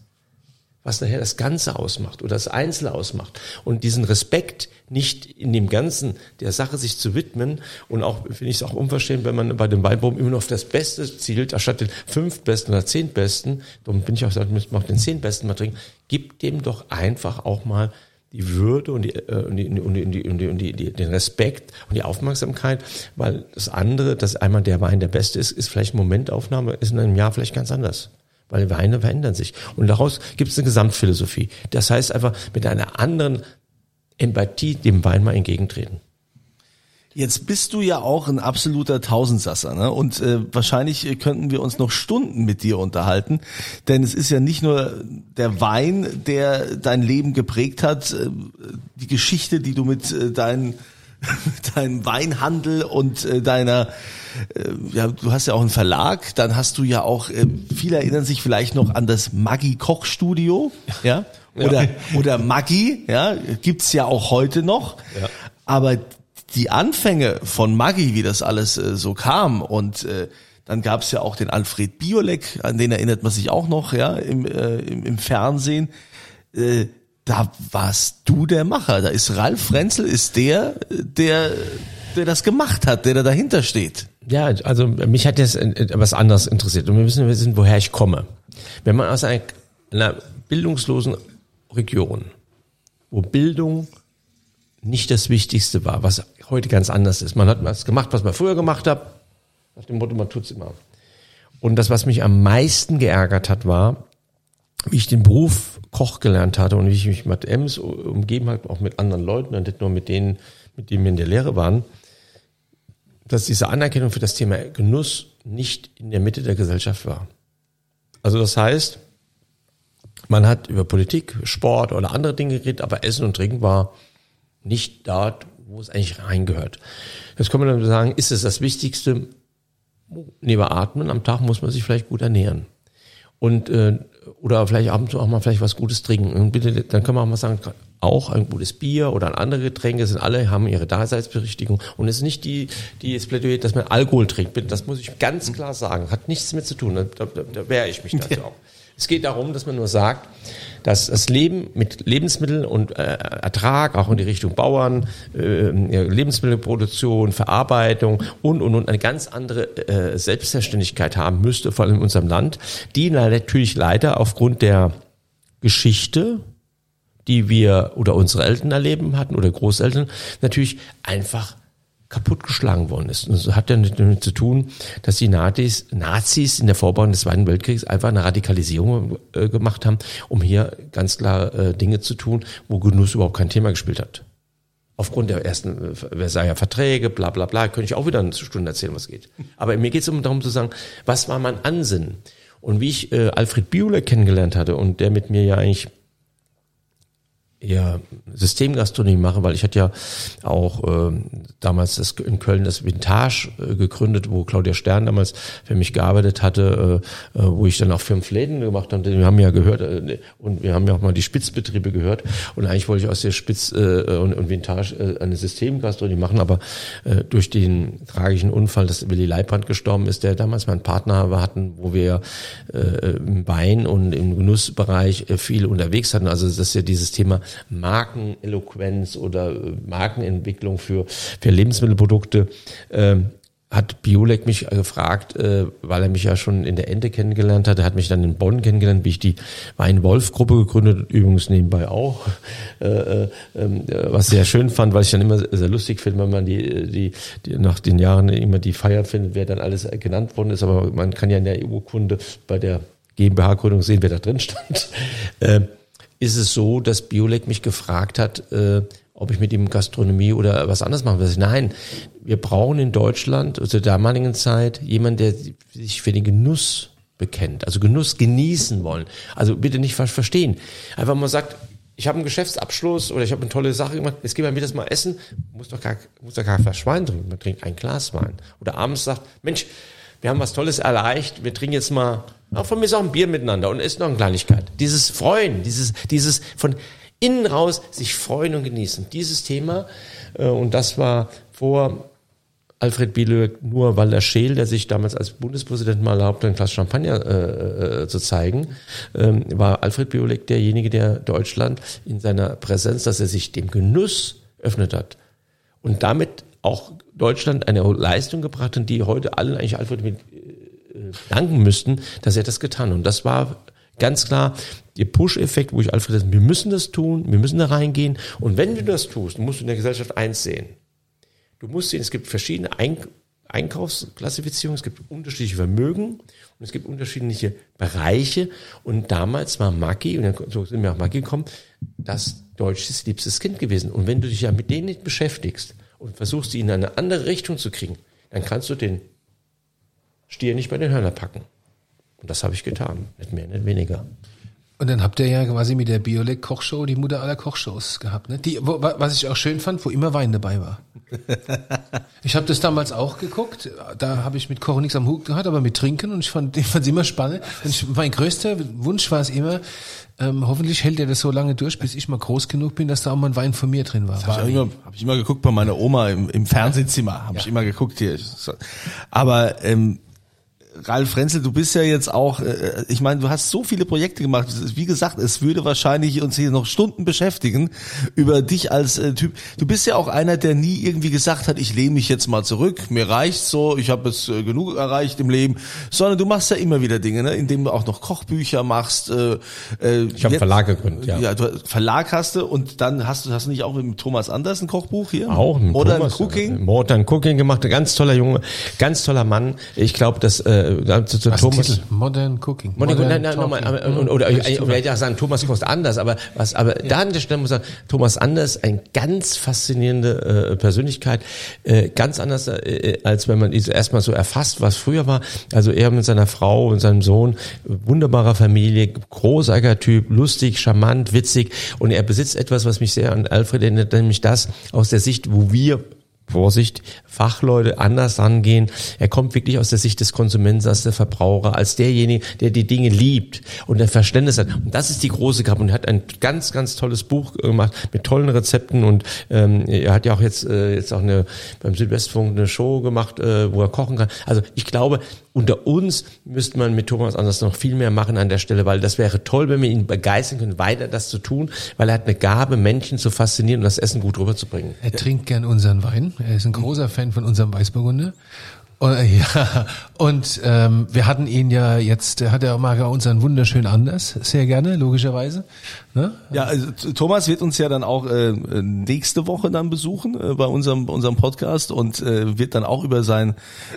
S4: was nachher das Ganze ausmacht oder das Einzelne ausmacht. Und diesen Respekt nicht in dem Ganzen der Sache sich zu widmen und auch, finde ich es auch unverschämt, wenn man bei den Weinproben immer nur auf das Beste zielt, anstatt den fünftbesten oder zehntbesten, darum bin ich auch gesagt, müssen wir auch den zehntbesten mal trinken, gibt dem doch einfach auch mal die Würde und, die, äh, und, die, und, die, und, die, und, die, und die, den Respekt und die Aufmerksamkeit, weil das andere, dass einmal der Wein der Beste ist, ist vielleicht Momentaufnahme, ist in einem Jahr vielleicht ganz anders weil Weine verändern sich. Und daraus gibt es eine Gesamtphilosophie. Das heißt einfach mit einer anderen Empathie dem Wein mal entgegentreten.
S2: Jetzt bist du ja auch ein absoluter Tausendsasser, ne? Und äh, wahrscheinlich äh, könnten wir uns noch Stunden mit dir unterhalten, denn es ist ja nicht nur der Wein, der dein Leben geprägt hat, äh, die Geschichte, die du mit äh, deinen deinem Weinhandel und äh, deiner äh, ja, du hast ja auch einen Verlag, dann hast du ja auch äh, viele erinnern sich vielleicht noch an das Maggi Kochstudio, ja? Oder oder Maggi, ja, gibt's ja auch heute noch.
S4: Ja.
S2: Aber die Anfänge von Maggi, wie das alles äh, so kam und äh, dann gab's ja auch den Alfred Biolek, an den erinnert man sich auch noch, ja, im, äh, im, im Fernsehen. Äh, da warst du der Macher. Da ist Ralf Frenzel, ist der, der, der das gemacht hat, der da dahinter steht.
S4: Ja, also mich hat jetzt äh, was anderes interessiert und wir müssen wissen, woher ich komme. Wenn man aus einer, einer bildungslosen Region, wo Bildung nicht das Wichtigste war, was heute ganz anders ist. Man hat was gemacht, was man früher gemacht hat, nach dem Motto, man tut's immer. Und das, was mich am meisten geärgert hat, war, wie ich den Beruf Koch gelernt hatte und wie ich mich mit Ems umgeben habe, auch mit anderen Leuten und nicht nur mit denen, mit denen wir in der Lehre waren, dass diese Anerkennung für das Thema Genuss nicht in der Mitte der Gesellschaft war. Also das heißt, man hat über Politik, Sport oder andere Dinge geredet, aber Essen und Trinken war nicht dort, wo es eigentlich reingehört. Jetzt kann man dann sagen, ist es das Wichtigste? Neben Atmen am Tag muss man sich vielleicht gut ernähren. Und äh, oder vielleicht ab und zu auch mal vielleicht was Gutes trinken. Und bitte, dann können wir auch mal sagen, auch ein gutes Bier oder andere Getränke sind alle, haben ihre Daseinsberechtigung. Und es ist nicht die, die jetzt plädiert, dass man Alkohol trinkt. Bitte, Das muss ich ganz klar sagen. Hat nichts mit zu tun. Da, da, da wehre ich mich dazu auch. Es geht darum, dass man nur sagt, dass das Leben mit Lebensmitteln und äh, Ertrag, auch in die Richtung Bauern, äh, Lebensmittelproduktion, Verarbeitung und, und, und eine ganz andere äh, Selbstverständlichkeit haben müsste, vor allem in unserem Land, die natürlich leider aufgrund der Geschichte, die wir oder unsere Eltern erleben hatten oder Großeltern, natürlich einfach kaputtgeschlagen worden ist. Und das hat ja nicht damit zu tun, dass die Nazis, Nazis in der Vorbau des Zweiten Weltkriegs einfach eine Radikalisierung äh, gemacht haben, um hier ganz klar äh, Dinge zu tun, wo Genuss überhaupt kein Thema gespielt hat. Aufgrund der ersten äh, Versailler Verträge, bla bla bla, könnte ich auch wieder eine Stunde erzählen, was geht. Aber mir geht es um darum zu sagen, was war mein Ansinnen? Und wie ich äh, Alfred Biole kennengelernt hatte und der mit mir ja eigentlich eher Systemgastronomie mache, weil ich hatte ja auch äh, damals das in Köln das Vintage äh, gegründet, wo Claudia Stern damals für mich gearbeitet hatte, äh, äh, wo ich dann auch fünf Läden gemacht habe. Wir haben ja gehört äh, und wir haben ja auch mal die Spitzbetriebe gehört und eigentlich wollte ich aus der Spitz äh, und, und Vintage äh, eine Systemgastronomie machen, aber äh, durch den tragischen Unfall, dass Willy Leibrand gestorben ist, der damals mein Partner war, hatten, wo wir äh, im Wein und im Genussbereich äh, viel unterwegs hatten. Also das ist ja dieses Thema Markeneloquenz oder äh, Markenentwicklung für, für Lebensmittelprodukte. Ähm, hat Biolek mich gefragt, äh, weil er mich ja schon in der Ente kennengelernt hat. Er hat mich dann in Bonn kennengelernt, wie ich die Wein-Wolf-Gruppe gegründet, übrigens nebenbei auch, äh, äh, ähm, was sehr schön fand, weil ich dann immer sehr lustig finde, wenn man die, die, die nach den Jahren immer die Feier findet, wer dann alles genannt worden ist. Aber man kann ja in der EU-Kunde bei der GmbH-Gründung sehen, wer da drin stand. Ist es so, dass Biolek mich gefragt hat, äh, ob ich mit ihm Gastronomie oder was anderes machen will. Nein, wir brauchen in Deutschland zur damaligen Zeit jemanden, der sich für den Genuss bekennt, also Genuss genießen wollen. Also bitte nicht falsch verstehen. Einfach mal sagt, ich habe einen Geschäftsabschluss oder ich habe eine tolle Sache gemacht, jetzt gehen wir mittags mal essen, muss doch gar, muss doch gar kein Wein trinken, man trinkt ein Glas Wein. Oder abends sagt, Mensch, wir haben was Tolles erreicht, wir trinken jetzt mal, auch von mir ist auch ein Bier miteinander und ist noch eine Kleinigkeit. Dieses Freuen, dieses, dieses von innen raus sich freuen und genießen. Dieses Thema, äh, und das war vor Alfred Bielöck nur Walter Scheel, der sich damals als Bundespräsident mal erlaubte, ein Glas Champagner äh, äh, zu zeigen, ähm, war Alfred Biolek derjenige, der Deutschland in seiner Präsenz, dass er sich dem Genuss öffnet hat und damit auch Deutschland eine Leistung gebracht hat, die heute alle eigentlich Alfred mit, äh, danken müssten, dass er das getan hat. Und das war ganz klar der Push-Effekt, wo ich Alfred sage, wir müssen das tun, wir müssen da reingehen. Und wenn du das tust, musst du in der Gesellschaft eins sehen. Du musst sehen, es gibt verschiedene Eink Einkaufsklassifizierungen, es gibt unterschiedliche Vermögen und es gibt unterschiedliche Bereiche. Und damals war Maggi, und dann so sind wir auch Maggi gekommen, das deutsches liebstes Kind gewesen. Und wenn du dich ja mit denen nicht beschäftigst, und versuchst, sie in eine andere Richtung zu kriegen, dann kannst du den Stier nicht bei den Hörner packen. Und das habe ich getan. Nicht mehr, nicht weniger.
S3: Und dann habt ihr ja quasi mit der Biolek Kochshow die Mutter aller Kochshows gehabt, ne? Die, wo, was ich auch schön fand, wo immer Wein dabei war. ich habe das damals auch geguckt. Da habe ich mit Kochen nichts am Hut gehabt, aber mit Trinken und ich fand es immer spannend. Und ich, mein größter Wunsch war es immer, ähm, hoffentlich hält er das so lange durch, bis ich mal groß genug bin, dass da auch mal ein Wein von mir drin war.
S2: Das habe ich, immer, hab ich immer geguckt bei meiner Oma im, im Fernsehzimmer. Habe ja. ich immer geguckt hier. Aber ähm, Ralf Frenzel, du bist ja jetzt auch, äh, ich meine, du hast so viele Projekte gemacht. Wie gesagt, es würde wahrscheinlich uns hier noch Stunden beschäftigen über dich als äh, Typ. Du bist ja auch einer, der nie irgendwie gesagt hat, ich lehne mich jetzt mal zurück, mir reicht's so, ich habe es äh, genug erreicht im Leben, sondern du machst ja immer wieder Dinge, ne? indem du auch noch Kochbücher machst. Äh,
S4: äh, ich habe Verlag gegründet,
S2: ja. Ja, du, Verlag hast du und dann hast du hast du nicht auch mit Thomas Anders ein Kochbuch hier?
S4: Auch mit
S2: Modern Thomas, Cooking.
S4: Modern Cooking gemacht, ganz toller Junge, ganz toller Mann. Ich glaube, dass äh, äh, zu, zu Thomas.
S3: Modern Cooking.
S4: Modern, Modern nein, nochmal, oder, oder, oder, oder sagen, Thomas kocht anders, aber was, aber ja. da an der Stelle muss ich sagen, Thomas Anders, ein ganz faszinierende äh, Persönlichkeit, äh, ganz anders, äh, als wenn man erstmal so erfasst, was früher war. Also er mit seiner Frau und seinem Sohn, wunderbarer Familie, großartiger Typ, lustig, charmant, witzig und er besitzt etwas, was mich sehr an Alfred erinnert, nämlich das aus der Sicht, wo wir Vorsicht, Fachleute anders rangehen. Er kommt wirklich aus der Sicht des Konsumenten, als der Verbraucher, als derjenige, der die Dinge liebt und der Verständnis hat. Und das ist die große Kraft. Und er hat ein ganz, ganz tolles Buch gemacht mit tollen Rezepten. Und ähm, er hat ja auch jetzt, äh, jetzt auch eine beim Südwestfunk eine Show gemacht, äh, wo er kochen kann. Also ich glaube, unter uns müsste man mit Thomas Anders noch viel mehr machen an der Stelle, weil das wäre toll, wenn wir ihn begeistern können, weiter das zu tun, weil er hat eine Gabe, Menschen zu faszinieren und das Essen gut rüberzubringen.
S3: Er trinkt gern unseren Wein. Er ist ein großer Fan von unserem Weißburgunder. Und, äh, ja, und ähm, wir hatten ihn ja jetzt, hat er mag er unseren wunderschön anders, sehr gerne, logischerweise.
S2: Ne? Ja, also Thomas wird uns ja dann auch äh, nächste Woche dann besuchen äh, bei unserem unserem Podcast und äh, wird dann auch über sein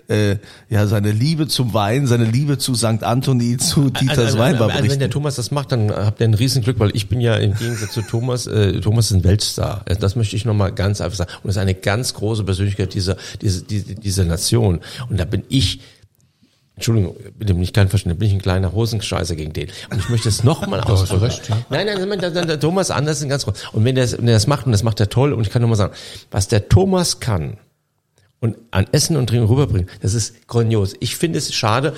S2: äh, ja seine Liebe zum Wein, seine Liebe zu St. Anthony, zu Dieters also, also, Weinbar
S4: berichten. Also wenn der Thomas das macht, dann habt ihr ein Riesenglück, weil ich bin ja im Gegensatz zu Thomas, äh, Thomas ist ein Weltstar. Das möchte ich nochmal ganz einfach sagen. Und das ist eine ganz große Persönlichkeit dieser, dieser, dieser, dieser Nation. Und da bin ich Entschuldigung, bitte nicht kein Verständnis, bin ich ein kleiner Hosenscheißer gegen den. Und ich möchte es nochmal ausdrücken.
S3: recht, ja.
S4: Nein, nein, nein, der, der Thomas Andersen ganz groß. Und wenn der, wenn der das macht, und das macht er toll, und ich kann nur mal sagen, was der Thomas kann und an Essen und Trinken rüberbringen, das ist grandios. Ich finde es schade,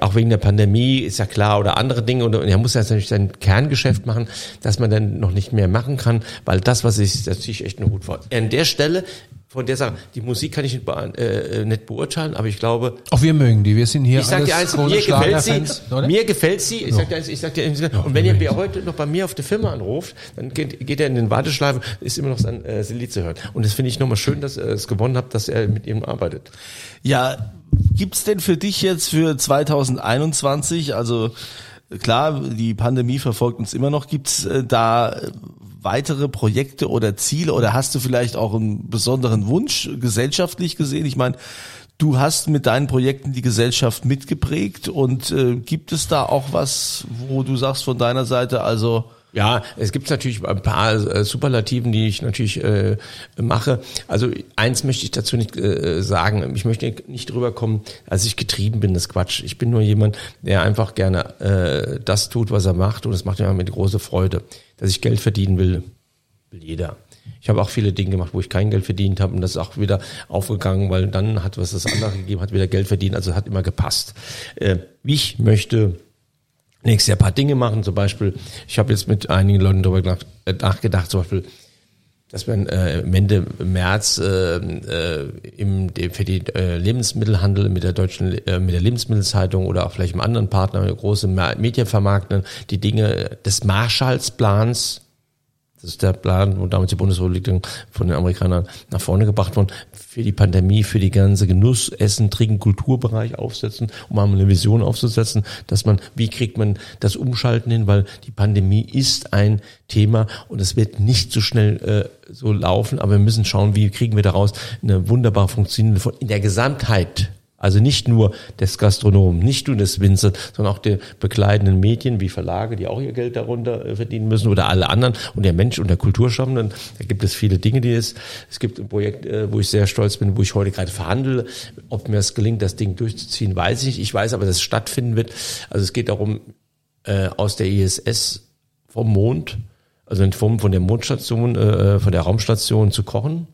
S4: auch wegen der Pandemie, ist ja klar, oder andere Dinge, und er muss ja natürlich sein Kerngeschäft machen, dass man dann noch nicht mehr machen kann, weil das, was ich, das ziehe ich echt nur gut vor. An der Stelle, von der Sache, die Musik kann ich nicht, bea- äh, nicht beurteilen, aber ich glaube,
S3: Auch wir mögen die. Wir sind hier
S4: ich sag dir eins, mir gefällt sie,
S3: oder?
S4: mir gefällt sie, ich sag dir eins, ich sag dir eins, und wenn ihr mir heute noch bei mir auf der Firma anruft, dann geht, geht er in den Warteschleifen, ist immer noch sein äh, Lied zu hören. Und das finde ich nochmal schön, dass er es gewonnen hat, dass er mit ihm arbeitet.
S2: Ja, gibt's denn für dich jetzt für 2021, also klar, die Pandemie verfolgt uns immer noch, gibt's äh, da äh, weitere Projekte oder Ziele oder hast du vielleicht auch einen besonderen Wunsch gesellschaftlich gesehen? Ich meine, du hast mit deinen Projekten die Gesellschaft mitgeprägt und äh, gibt es da auch was, wo du sagst von deiner Seite, also
S4: Ja, es gibt natürlich ein paar äh, Superlativen, die ich natürlich äh, mache. Also eins möchte ich dazu nicht äh, sagen. Ich möchte nicht drüber kommen, als ich getrieben bin, das Quatsch. Ich bin nur jemand, der einfach gerne äh, das tut, was er macht und das macht mir mit große Freude. Dass ich Geld verdienen will, will jeder. Ich habe auch viele Dinge gemacht, wo ich kein Geld verdient habe und das ist auch wieder aufgegangen, weil dann hat was das andere gegeben, hat wieder Geld verdient, also hat immer gepasst. Äh, ich möchte nächstes Jahr ein paar Dinge machen. Zum Beispiel, ich habe jetzt mit einigen Leuten darüber äh, nachgedacht, zum Beispiel, dass man äh, Ende März äh, äh, im, für die äh, Lebensmittelhandel mit der deutschen äh, mit der Lebensmittelzeitung oder auch vielleicht einem anderen Partner, große Ma- Medienvermarkter, die Dinge des Marshallsplans das ist der Plan, wo damals die Bundesregierung von den Amerikanern nach vorne gebracht worden, für die Pandemie, für die ganze Genuss, Essen, Trinken, Kulturbereich aufsetzen, um eine Vision aufzusetzen, dass man, wie kriegt man das Umschalten hin, weil die Pandemie ist ein Thema und es wird nicht so schnell äh, so laufen, aber wir müssen schauen, wie kriegen wir daraus eine wunderbar funktionierende, in der Gesamtheit also nicht nur des Gastronomen, nicht nur des Winzers, sondern auch der bekleidenden Medien wie Verlage, die auch ihr Geld darunter äh, verdienen müssen oder alle anderen und der Mensch und der Kulturschaffenden. Da gibt es viele Dinge, die es, es gibt ein Projekt, äh, wo ich sehr stolz bin, wo ich heute gerade verhandle. Ob mir es gelingt, das Ding durchzuziehen, weiß ich nicht. Ich weiß aber, dass es stattfinden wird. Also es geht darum, äh, aus der ISS vom Mond, also in Form von der Mondstation, von der Raumstation zu kochen.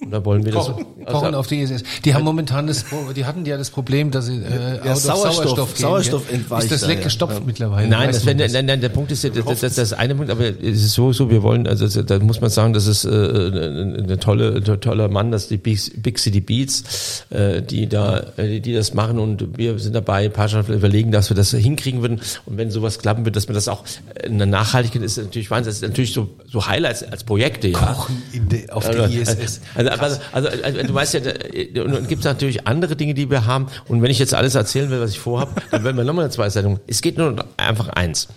S4: Und da wollen wir das.
S3: Kochen,
S4: also-
S3: Kochen auf die ISS. Die haben momentan das, die hatten ja das Problem, dass sie äh, of
S2: Sauerstoff- Sauerstoff
S3: gell?
S2: entweicht
S3: Ist das
S2: da,
S3: weggestopft
S2: ja.
S3: mittlerweile?
S4: Nein, das,
S3: man
S4: wenn, nein, nein, der Punkt ist ja, das, das, das, das eine Punkt, aber es ist so, so, wir wollen, also da muss man sagen, das ist äh, eine eine tolle, ein toller Mann, das ist die Big, Big City Beats, äh, die da, äh, die das machen und wir sind dabei, Partnerschaft überlegen, dass wir das hinkriegen würden und wenn sowas klappen wird, dass man das auch äh, eine Nachhaltigkeit ist natürlich Wahnsinn, das ist natürlich so, so Highlights als Projekte, ja.
S3: Kochen in de, auf
S4: Also,
S3: der ISS.
S4: also, also, also, also du weißt ja, und, und gibt natürlich andere Dinge, die wir haben. Und wenn ich jetzt alles erzählen will, was ich vorhabe, dann werden wir nochmal eine Zweiseitung. Es geht nur einfach eins.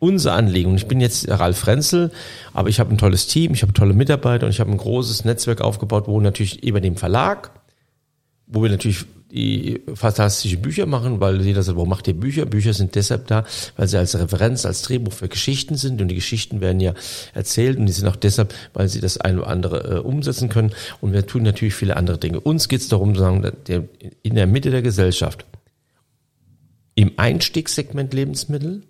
S4: Unser Anliegen, und ich bin jetzt Ralf Frenzel, aber ich habe ein tolles Team, ich habe tolle Mitarbeiter und ich habe ein großes Netzwerk aufgebaut, wo natürlich über den Verlag, wo wir natürlich die fantastische Bücher machen, weil jeder sagt, warum macht ihr Bücher? Bücher sind deshalb da, weil sie als Referenz, als Drehbuch für Geschichten sind und die Geschichten werden ja erzählt und die sind auch deshalb, weil sie das eine oder andere äh, umsetzen können und wir tun natürlich viele andere Dinge. Uns geht es darum, sagen, in der Mitte der Gesellschaft, im Einstiegssegment Lebensmittel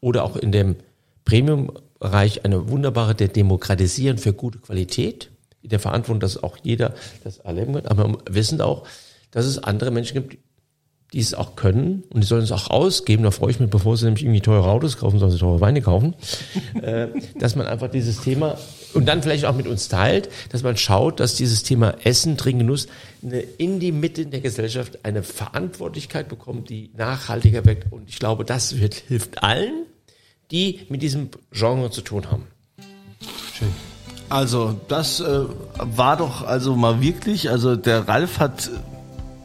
S4: oder auch in dem Premium-Bereich eine wunderbare der Demokratisieren für gute Qualität, in der Verantwortung, dass auch jeder das erleben kann, aber wir wissen auch, dass es andere Menschen gibt, die es auch können und die sollen es auch ausgeben, da freue ich mich, bevor sie nämlich irgendwie teure Autos kaufen, sollen sie teure Weine kaufen, äh, dass man einfach dieses Thema und dann vielleicht auch mit uns teilt, dass man schaut, dass dieses Thema Essen, Trinken, Genuss in die Mitte der Gesellschaft eine Verantwortlichkeit bekommt, die nachhaltiger wird und ich glaube, das wird, hilft allen, die mit diesem Genre zu tun haben.
S3: Schön.
S2: Also, das äh, war doch also mal wirklich, also der Ralf hat,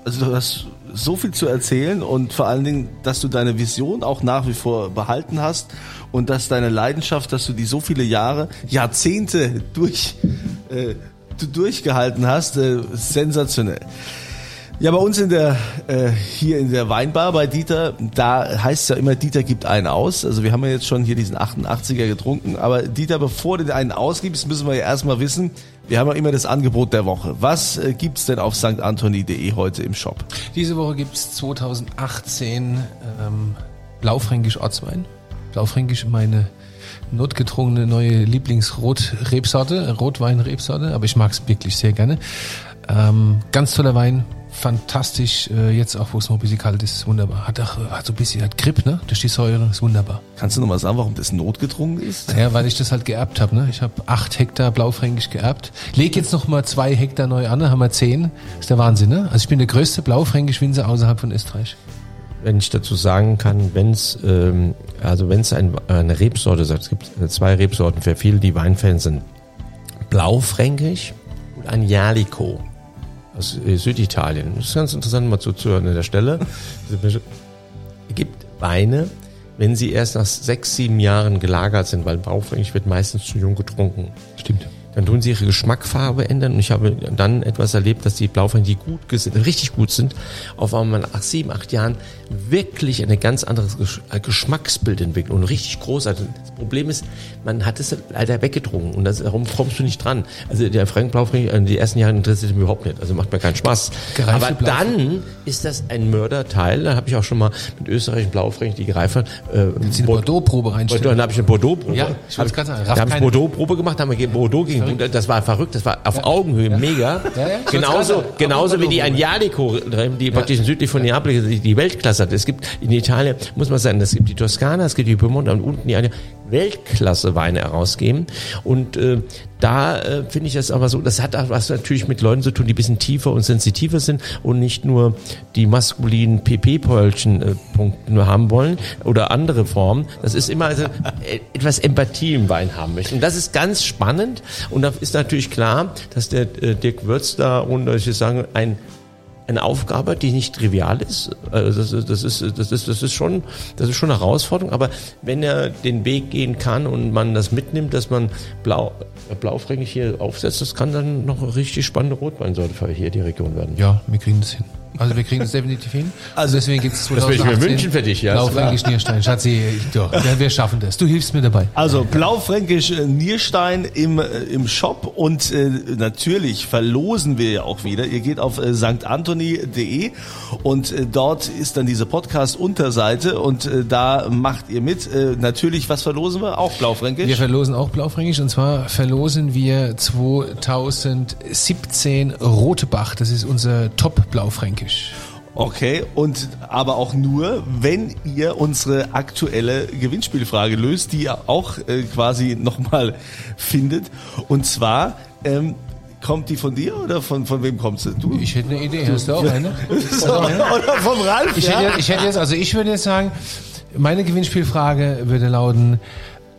S2: also du hast so viel zu erzählen und vor allen Dingen, dass du deine Vision auch nach wie vor behalten hast und dass deine Leidenschaft, dass du die so viele Jahre, Jahrzehnte durch, äh, du durchgehalten hast, äh, sensationell. Ja, bei uns in der äh, hier in der Weinbar bei Dieter, da heißt es ja immer, Dieter gibt einen aus. Also wir haben ja jetzt schon hier diesen 88er getrunken, aber Dieter, bevor du einen ausgibst, müssen wir ja erstmal wissen, Wir haben ja immer das Angebot der Woche. Was äh, gibt's denn auf stantoni.de heute im Shop?
S3: Diese Woche gibt's 2018 ähm, Blaufränkisch Ortswein. Blaufränkisch meine notgedrungene neue Lieblingsrot-Rebsorte, Rotwein-Rebsorte, aber ich mag's wirklich sehr gerne. Ähm, ganz toller Wein, fantastisch, äh, jetzt auch, wo es noch ein bisschen kalt ist, wunderbar. Hat auch, hat so ein bisschen, hat Grip, ne? Durch die Säure, ist wunderbar.
S2: Kannst du noch mal sagen, warum das notgedrungen ist?
S3: Ja, weil ich das halt geerbt habe, ne? Ich habe acht Hektar Blaufränkisch geerbt. Leg jetzt noch mal zwei Hektar neu an, dann haben wir zehn. Ist der Wahnsinn, ne? Also ich bin der größte Blaufränkisch-Winzer außerhalb von Österreich.
S4: Wenn ich dazu sagen kann, wenn es ähm, also wenn es ein, eine Rebsorte sagt, es gibt zwei Rebsorten für viele, die Weinfans sind. Blaufränkisch und ein Jalico aus äh, Süditalien. Das ist ganz interessant mal zuzuhören an der Stelle. Gibt Weine, wenn sie erst nach sechs, sieben Jahren gelagert sind, weil Blaufränkisch wird meistens zu jung getrunken.
S3: Stimmt
S4: dann tun sie ihre Geschmackfarbe ändern und ich habe dann etwas erlebt, dass die Blaufränke, die gut sind, richtig gut sind, auf einmal nach sieben, acht Jahren wirklich ein ganz anderes äh, Geschmacksbild entwickeln und richtig großartig. Das Problem ist, man hat es leider weggedrungen und das, darum kommst du nicht dran. Also der Frank Blaufränke, äh, die ersten Jahre interessiert mich überhaupt nicht, also macht mir keinen Spaß. Gereifte Aber dann ist das ein Mörderteil, da habe ich auch schon mal mit österreichischen Blaufränken, die gereift haben,
S3: äh, Bordeaux-Probe reinstellen.
S4: Dann habe ich eine Bordeaux-Probe.
S3: Ja, ich wollte gerade sagen.
S4: Da habe ich Bordeaux-Probe gemacht, haben wir Bordeaux gegen verrückt. Das war verrückt, das war auf ja. Augenhöhe ja. mega. Genauso genauso wie die Anjalico, die praktisch südlich von Neapel die, Weltklasse hat. Es gibt in Italien, muss man sagen, es gibt die Toskana, es gibt die Piemonte und unten die Weltklasse Weine herausgeben. Und äh, da äh, finde ich das aber so, das hat auch was natürlich mit Leuten zu tun, die bisschen tiefer und sensitiver sind und nicht nur die maskulinen PP-Pölchen äh, nur haben wollen oder andere Formen. Das ist immer also, äh, etwas Empathie im Wein haben möchten. Und das ist ganz spannend und da ist natürlich klar, dass der äh, Dirk Würz da, ohne dass ich sagen, ein eine Aufgabe, die nicht trivial ist. Also das, das, ist, das, ist, das, ist schon, das ist schon eine Herausforderung. Aber wenn er den Weg gehen kann und man das mitnimmt, dass man blau, blaufränkig hier aufsetzt, das kann dann noch eine richtig spannende Rotweinsorte für hier die Region werden.
S3: Ja, wir kriegen das hin. Also wir kriegen das definitiv hin.
S4: Also deswegen gibt es 2018 Das will ich mir wünschen für dich, ja.
S3: Blaufränkisch Nierstein. Schatzi, doch, wir schaffen das. Du hilfst mir dabei.
S2: Also Blaufränkisch äh, Nierstein im, äh, im Shop und äh, natürlich verlosen wir ja auch wieder. Ihr geht auf äh, stantoni.de und äh, dort ist dann diese Podcast-Unterseite und äh, da macht ihr mit. Äh, natürlich, was verlosen wir? Auch Blaufränkisch?
S3: Wir verlosen auch Blaufränkisch und zwar verlosen wir 2017 Rotebach. Das ist unser Top-Blaufränkisch. Englisch.
S2: Okay, und aber auch nur, wenn ihr unsere aktuelle Gewinnspielfrage löst, die ihr auch äh, quasi nochmal findet. Und zwar, ähm, kommt die von dir oder von, von wem kommt sie?
S3: Du? Ich hätte eine Idee. Hast du auch eine?
S2: so, oder vom Ralf?
S3: Ich, ja? hätte, ich hätte jetzt, also ich würde jetzt sagen, meine Gewinnspielfrage würde lauten,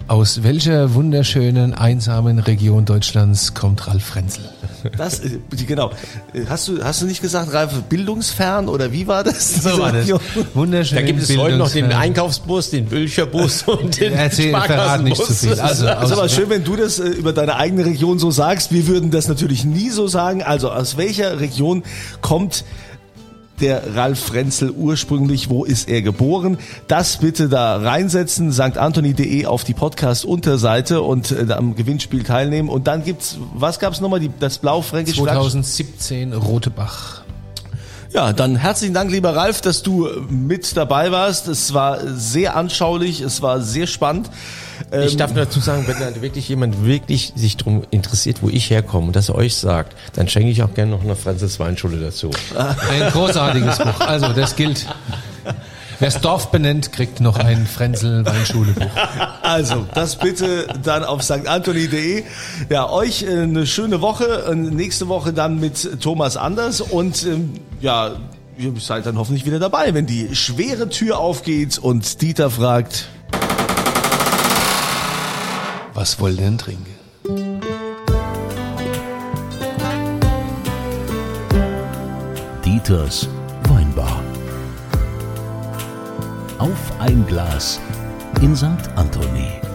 S3: aus welcher wunderschönen, einsamen Region Deutschlands kommt Ralf Frenzel?
S2: Das, äh, genau. Hast du, hast du nicht gesagt, Ralf, bildungsfern oder wie war das?
S3: So war das.
S4: Wunderschön. Da gibt es heute noch den Einkaufsbus, den Bücherbus und den
S3: Erzähl, verrat nicht zu viel.
S2: Also, also ist aber schön, wenn du das äh, über deine eigene Region so sagst. Wir würden das natürlich nie so sagen. Also aus welcher Region kommt der Ralf Frenzel ursprünglich? Wo ist er geboren? Das bitte da reinsetzen, stantoni.de auf die Podcast-Unterseite und äh, am Gewinnspiel teilnehmen. Und dann gibt's, was gab's nochmal? Die, das Blau-Fränkisch
S3: 2017 Rotebach.
S2: Ja, dann herzlichen Dank, lieber Ralf, dass du mit dabei warst. Es war sehr anschaulich, es war sehr spannend.
S4: Ich darf nur dazu sagen, wenn wirklich jemand wirklich sich darum interessiert, wo ich herkomme und das euch sagt, dann schenke ich auch gerne noch eine Franzis Weinschule dazu.
S3: Ein großartiges Buch. Also das gilt. Wer das Dorf benennt, kriegt noch ein Frenzel Weinschulebuch.
S2: Also, das bitte dann auf stantoni.de. Ja, euch äh, eine schöne Woche. Nächste Woche dann mit Thomas Anders und ähm, ja, ihr seid dann hoffentlich wieder dabei, wenn die schwere Tür aufgeht und Dieter fragt,
S3: was wollt ihr denn trinken?
S1: Dieters Weinbar. Auf ein Glas in St. Anthony.